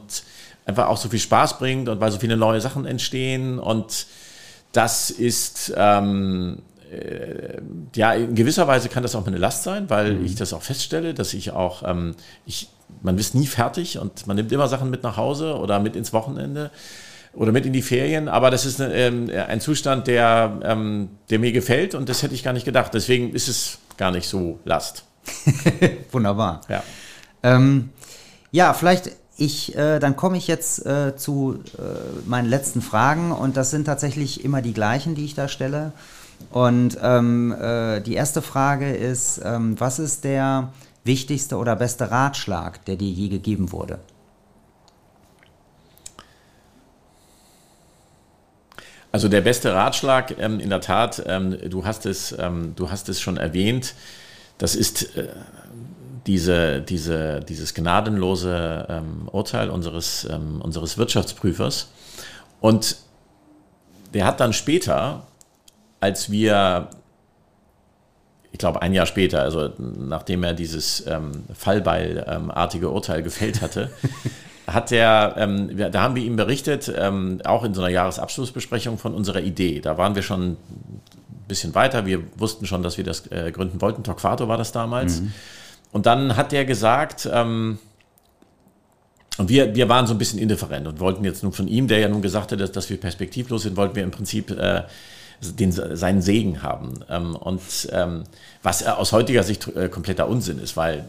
einfach auch so viel Spaß bringt und weil so viele neue Sachen entstehen und das ist ähm, äh, ja in gewisser Weise kann das auch eine Last sein, weil mhm. ich das auch feststelle, dass ich auch ähm, ich man ist nie fertig und man nimmt immer Sachen mit nach Hause oder mit ins Wochenende oder mit in die Ferien. Aber das ist ähm, ein Zustand, der, ähm, der mir gefällt und das hätte ich gar nicht gedacht. Deswegen ist es gar nicht so Last. Wunderbar. Ja. Ähm, ja, vielleicht ich, äh, dann komme ich jetzt äh, zu äh, meinen letzten Fragen und das sind tatsächlich immer die gleichen, die ich da stelle. Und ähm, äh, die erste Frage ist, ähm, was ist der wichtigste oder beste Ratschlag, der dir je gegeben wurde? Also der beste Ratschlag, ähm, in der Tat, ähm, du, hast es, ähm, du hast es schon erwähnt, das ist äh, diese, diese, dieses gnadenlose ähm, Urteil unseres, ähm, unseres Wirtschaftsprüfers. Und der hat dann später, als wir, ich glaube ein Jahr später, also nachdem er dieses ähm, Fallbeilartige Urteil gefällt hatte, hat der, ähm, da haben wir ihm berichtet, ähm, auch in so einer Jahresabschlussbesprechung von unserer Idee. Da waren wir schon ein bisschen weiter. Wir wussten schon, dass wir das äh, gründen wollten. Tocquato war das damals. Mhm. Und dann hat der gesagt, ähm, und wir, wir waren so ein bisschen indifferent und wollten jetzt nun von ihm, der ja nun gesagt hat, dass, dass wir perspektivlos sind, wollten wir im Prinzip äh, den, seinen Segen haben. Ähm, und ähm, was aus heutiger Sicht äh, kompletter Unsinn ist, weil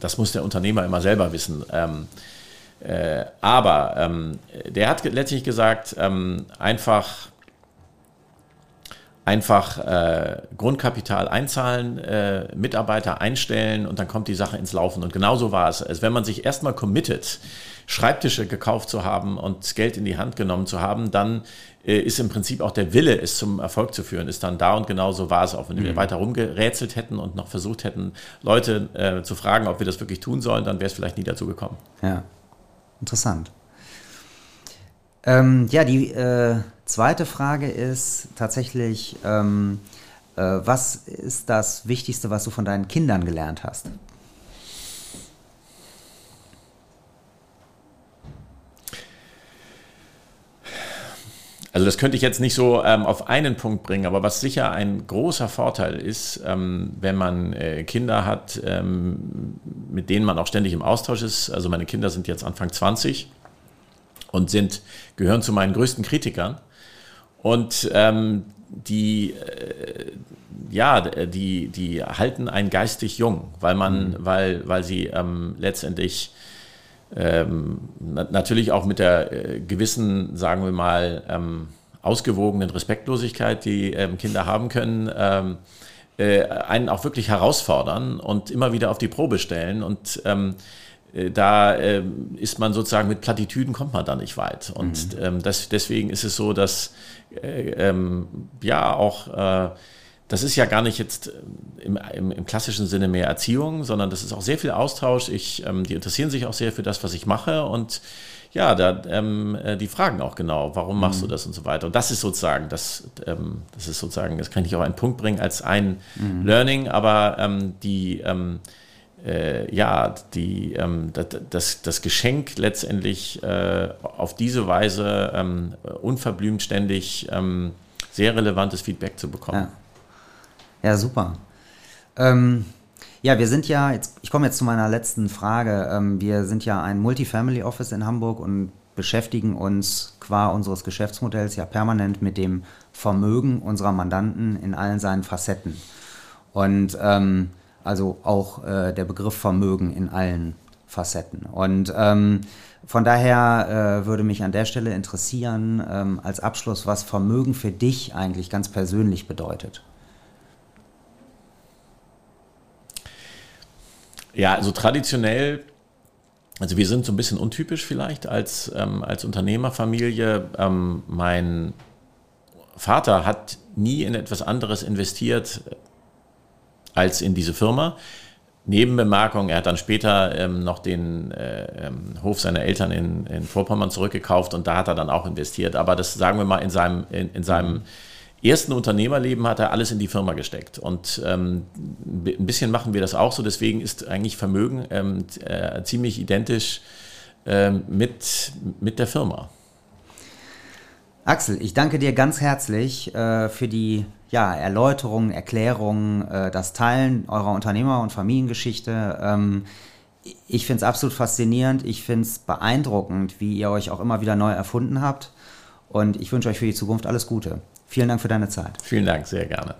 das muss der Unternehmer immer selber wissen. Ähm, äh, aber ähm, der hat letztlich gesagt, ähm, einfach einfach äh, Grundkapital einzahlen, äh, Mitarbeiter einstellen und dann kommt die Sache ins Laufen. Und genauso war es. Also wenn man sich erstmal committet, Schreibtische gekauft zu haben und Geld in die Hand genommen zu haben, dann äh, ist im Prinzip auch der Wille, es zum Erfolg zu führen, ist dann da und genauso war es auch. Wenn mhm. wir weiter rumgerätselt hätten und noch versucht hätten, Leute äh, zu fragen, ob wir das wirklich tun sollen, dann wäre es vielleicht nie dazu gekommen. Ja, interessant. Ähm, ja, die äh, zweite Frage ist tatsächlich, ähm, äh, was ist das Wichtigste, was du von deinen Kindern gelernt hast? Also das könnte ich jetzt nicht so ähm, auf einen Punkt bringen, aber was sicher ein großer Vorteil ist, ähm, wenn man äh, Kinder hat, ähm, mit denen man auch ständig im Austausch ist. Also meine Kinder sind jetzt Anfang 20 und sind, gehören zu meinen größten Kritikern. Und ähm, die, äh, ja, die, die halten einen geistig jung, weil man, mhm. weil, weil sie ähm, letztendlich ähm, na natürlich auch mit der äh, gewissen, sagen wir mal, ähm, ausgewogenen Respektlosigkeit, die ähm, Kinder haben können, ähm, äh, einen auch wirklich herausfordern und immer wieder auf die Probe stellen und ähm, äh, da äh, ist man sozusagen mit Plattitüden kommt man da nicht weit. Und mhm. ähm, das, deswegen ist es so, dass äh, ähm, ja auch, äh, das ist ja gar nicht jetzt äh, im, im, im, klassischen Sinne mehr Erziehung, sondern das ist auch sehr viel Austausch. Ich, ähm, die interessieren sich auch sehr für das, was ich mache und ja, da, ähm, äh, die fragen auch genau, warum machst mhm. du das und so weiter. Und das ist sozusagen, das, ähm, das ist sozusagen, das kann ich auch einen Punkt bringen als ein mhm. Learning, aber ähm, die ähm, äh, ja, die, ähm, das, das Geschenk letztendlich äh, auf diese Weise ähm, unverblümt ständig ähm, sehr relevantes Feedback zu bekommen. Ja, ja super. Ähm, ja, wir sind ja, jetzt, ich komme jetzt zu meiner letzten Frage. Ähm, wir sind ja ein Multifamily Office in Hamburg und beschäftigen uns qua unseres Geschäftsmodells ja permanent mit dem Vermögen unserer Mandanten in allen seinen Facetten. Und ähm, also auch äh, der Begriff Vermögen in allen Facetten. Und ähm, von daher äh, würde mich an der Stelle interessieren, ähm, als Abschluss, was Vermögen für dich eigentlich ganz persönlich bedeutet. Ja, also traditionell, also wir sind so ein bisschen untypisch vielleicht als, ähm, als Unternehmerfamilie. Ähm, mein Vater hat nie in etwas anderes investiert als in diese Firma. Nebenbemerkung, er hat dann später ähm, noch den äh, ähm, Hof seiner Eltern in, in, Vorpommern zurückgekauft und da hat er dann auch investiert. Aber das sagen wir mal in seinem, in, in seinem ersten Unternehmerleben hat er alles in die Firma gesteckt. Und ähm, ein bisschen machen wir das auch so. Deswegen ist eigentlich Vermögen ähm, äh, ziemlich identisch äh, mit, mit der Firma. Axel, ich danke dir ganz herzlich äh, für die ja, Erläuterungen, Erklärungen, äh, das Teilen eurer Unternehmer- und Familiengeschichte. Ähm, ich finde es absolut faszinierend. Ich finde es beeindruckend, wie ihr euch auch immer wieder neu erfunden habt. Und ich wünsche euch für die Zukunft alles Gute. Vielen Dank für deine Zeit. Vielen Dank, sehr gerne.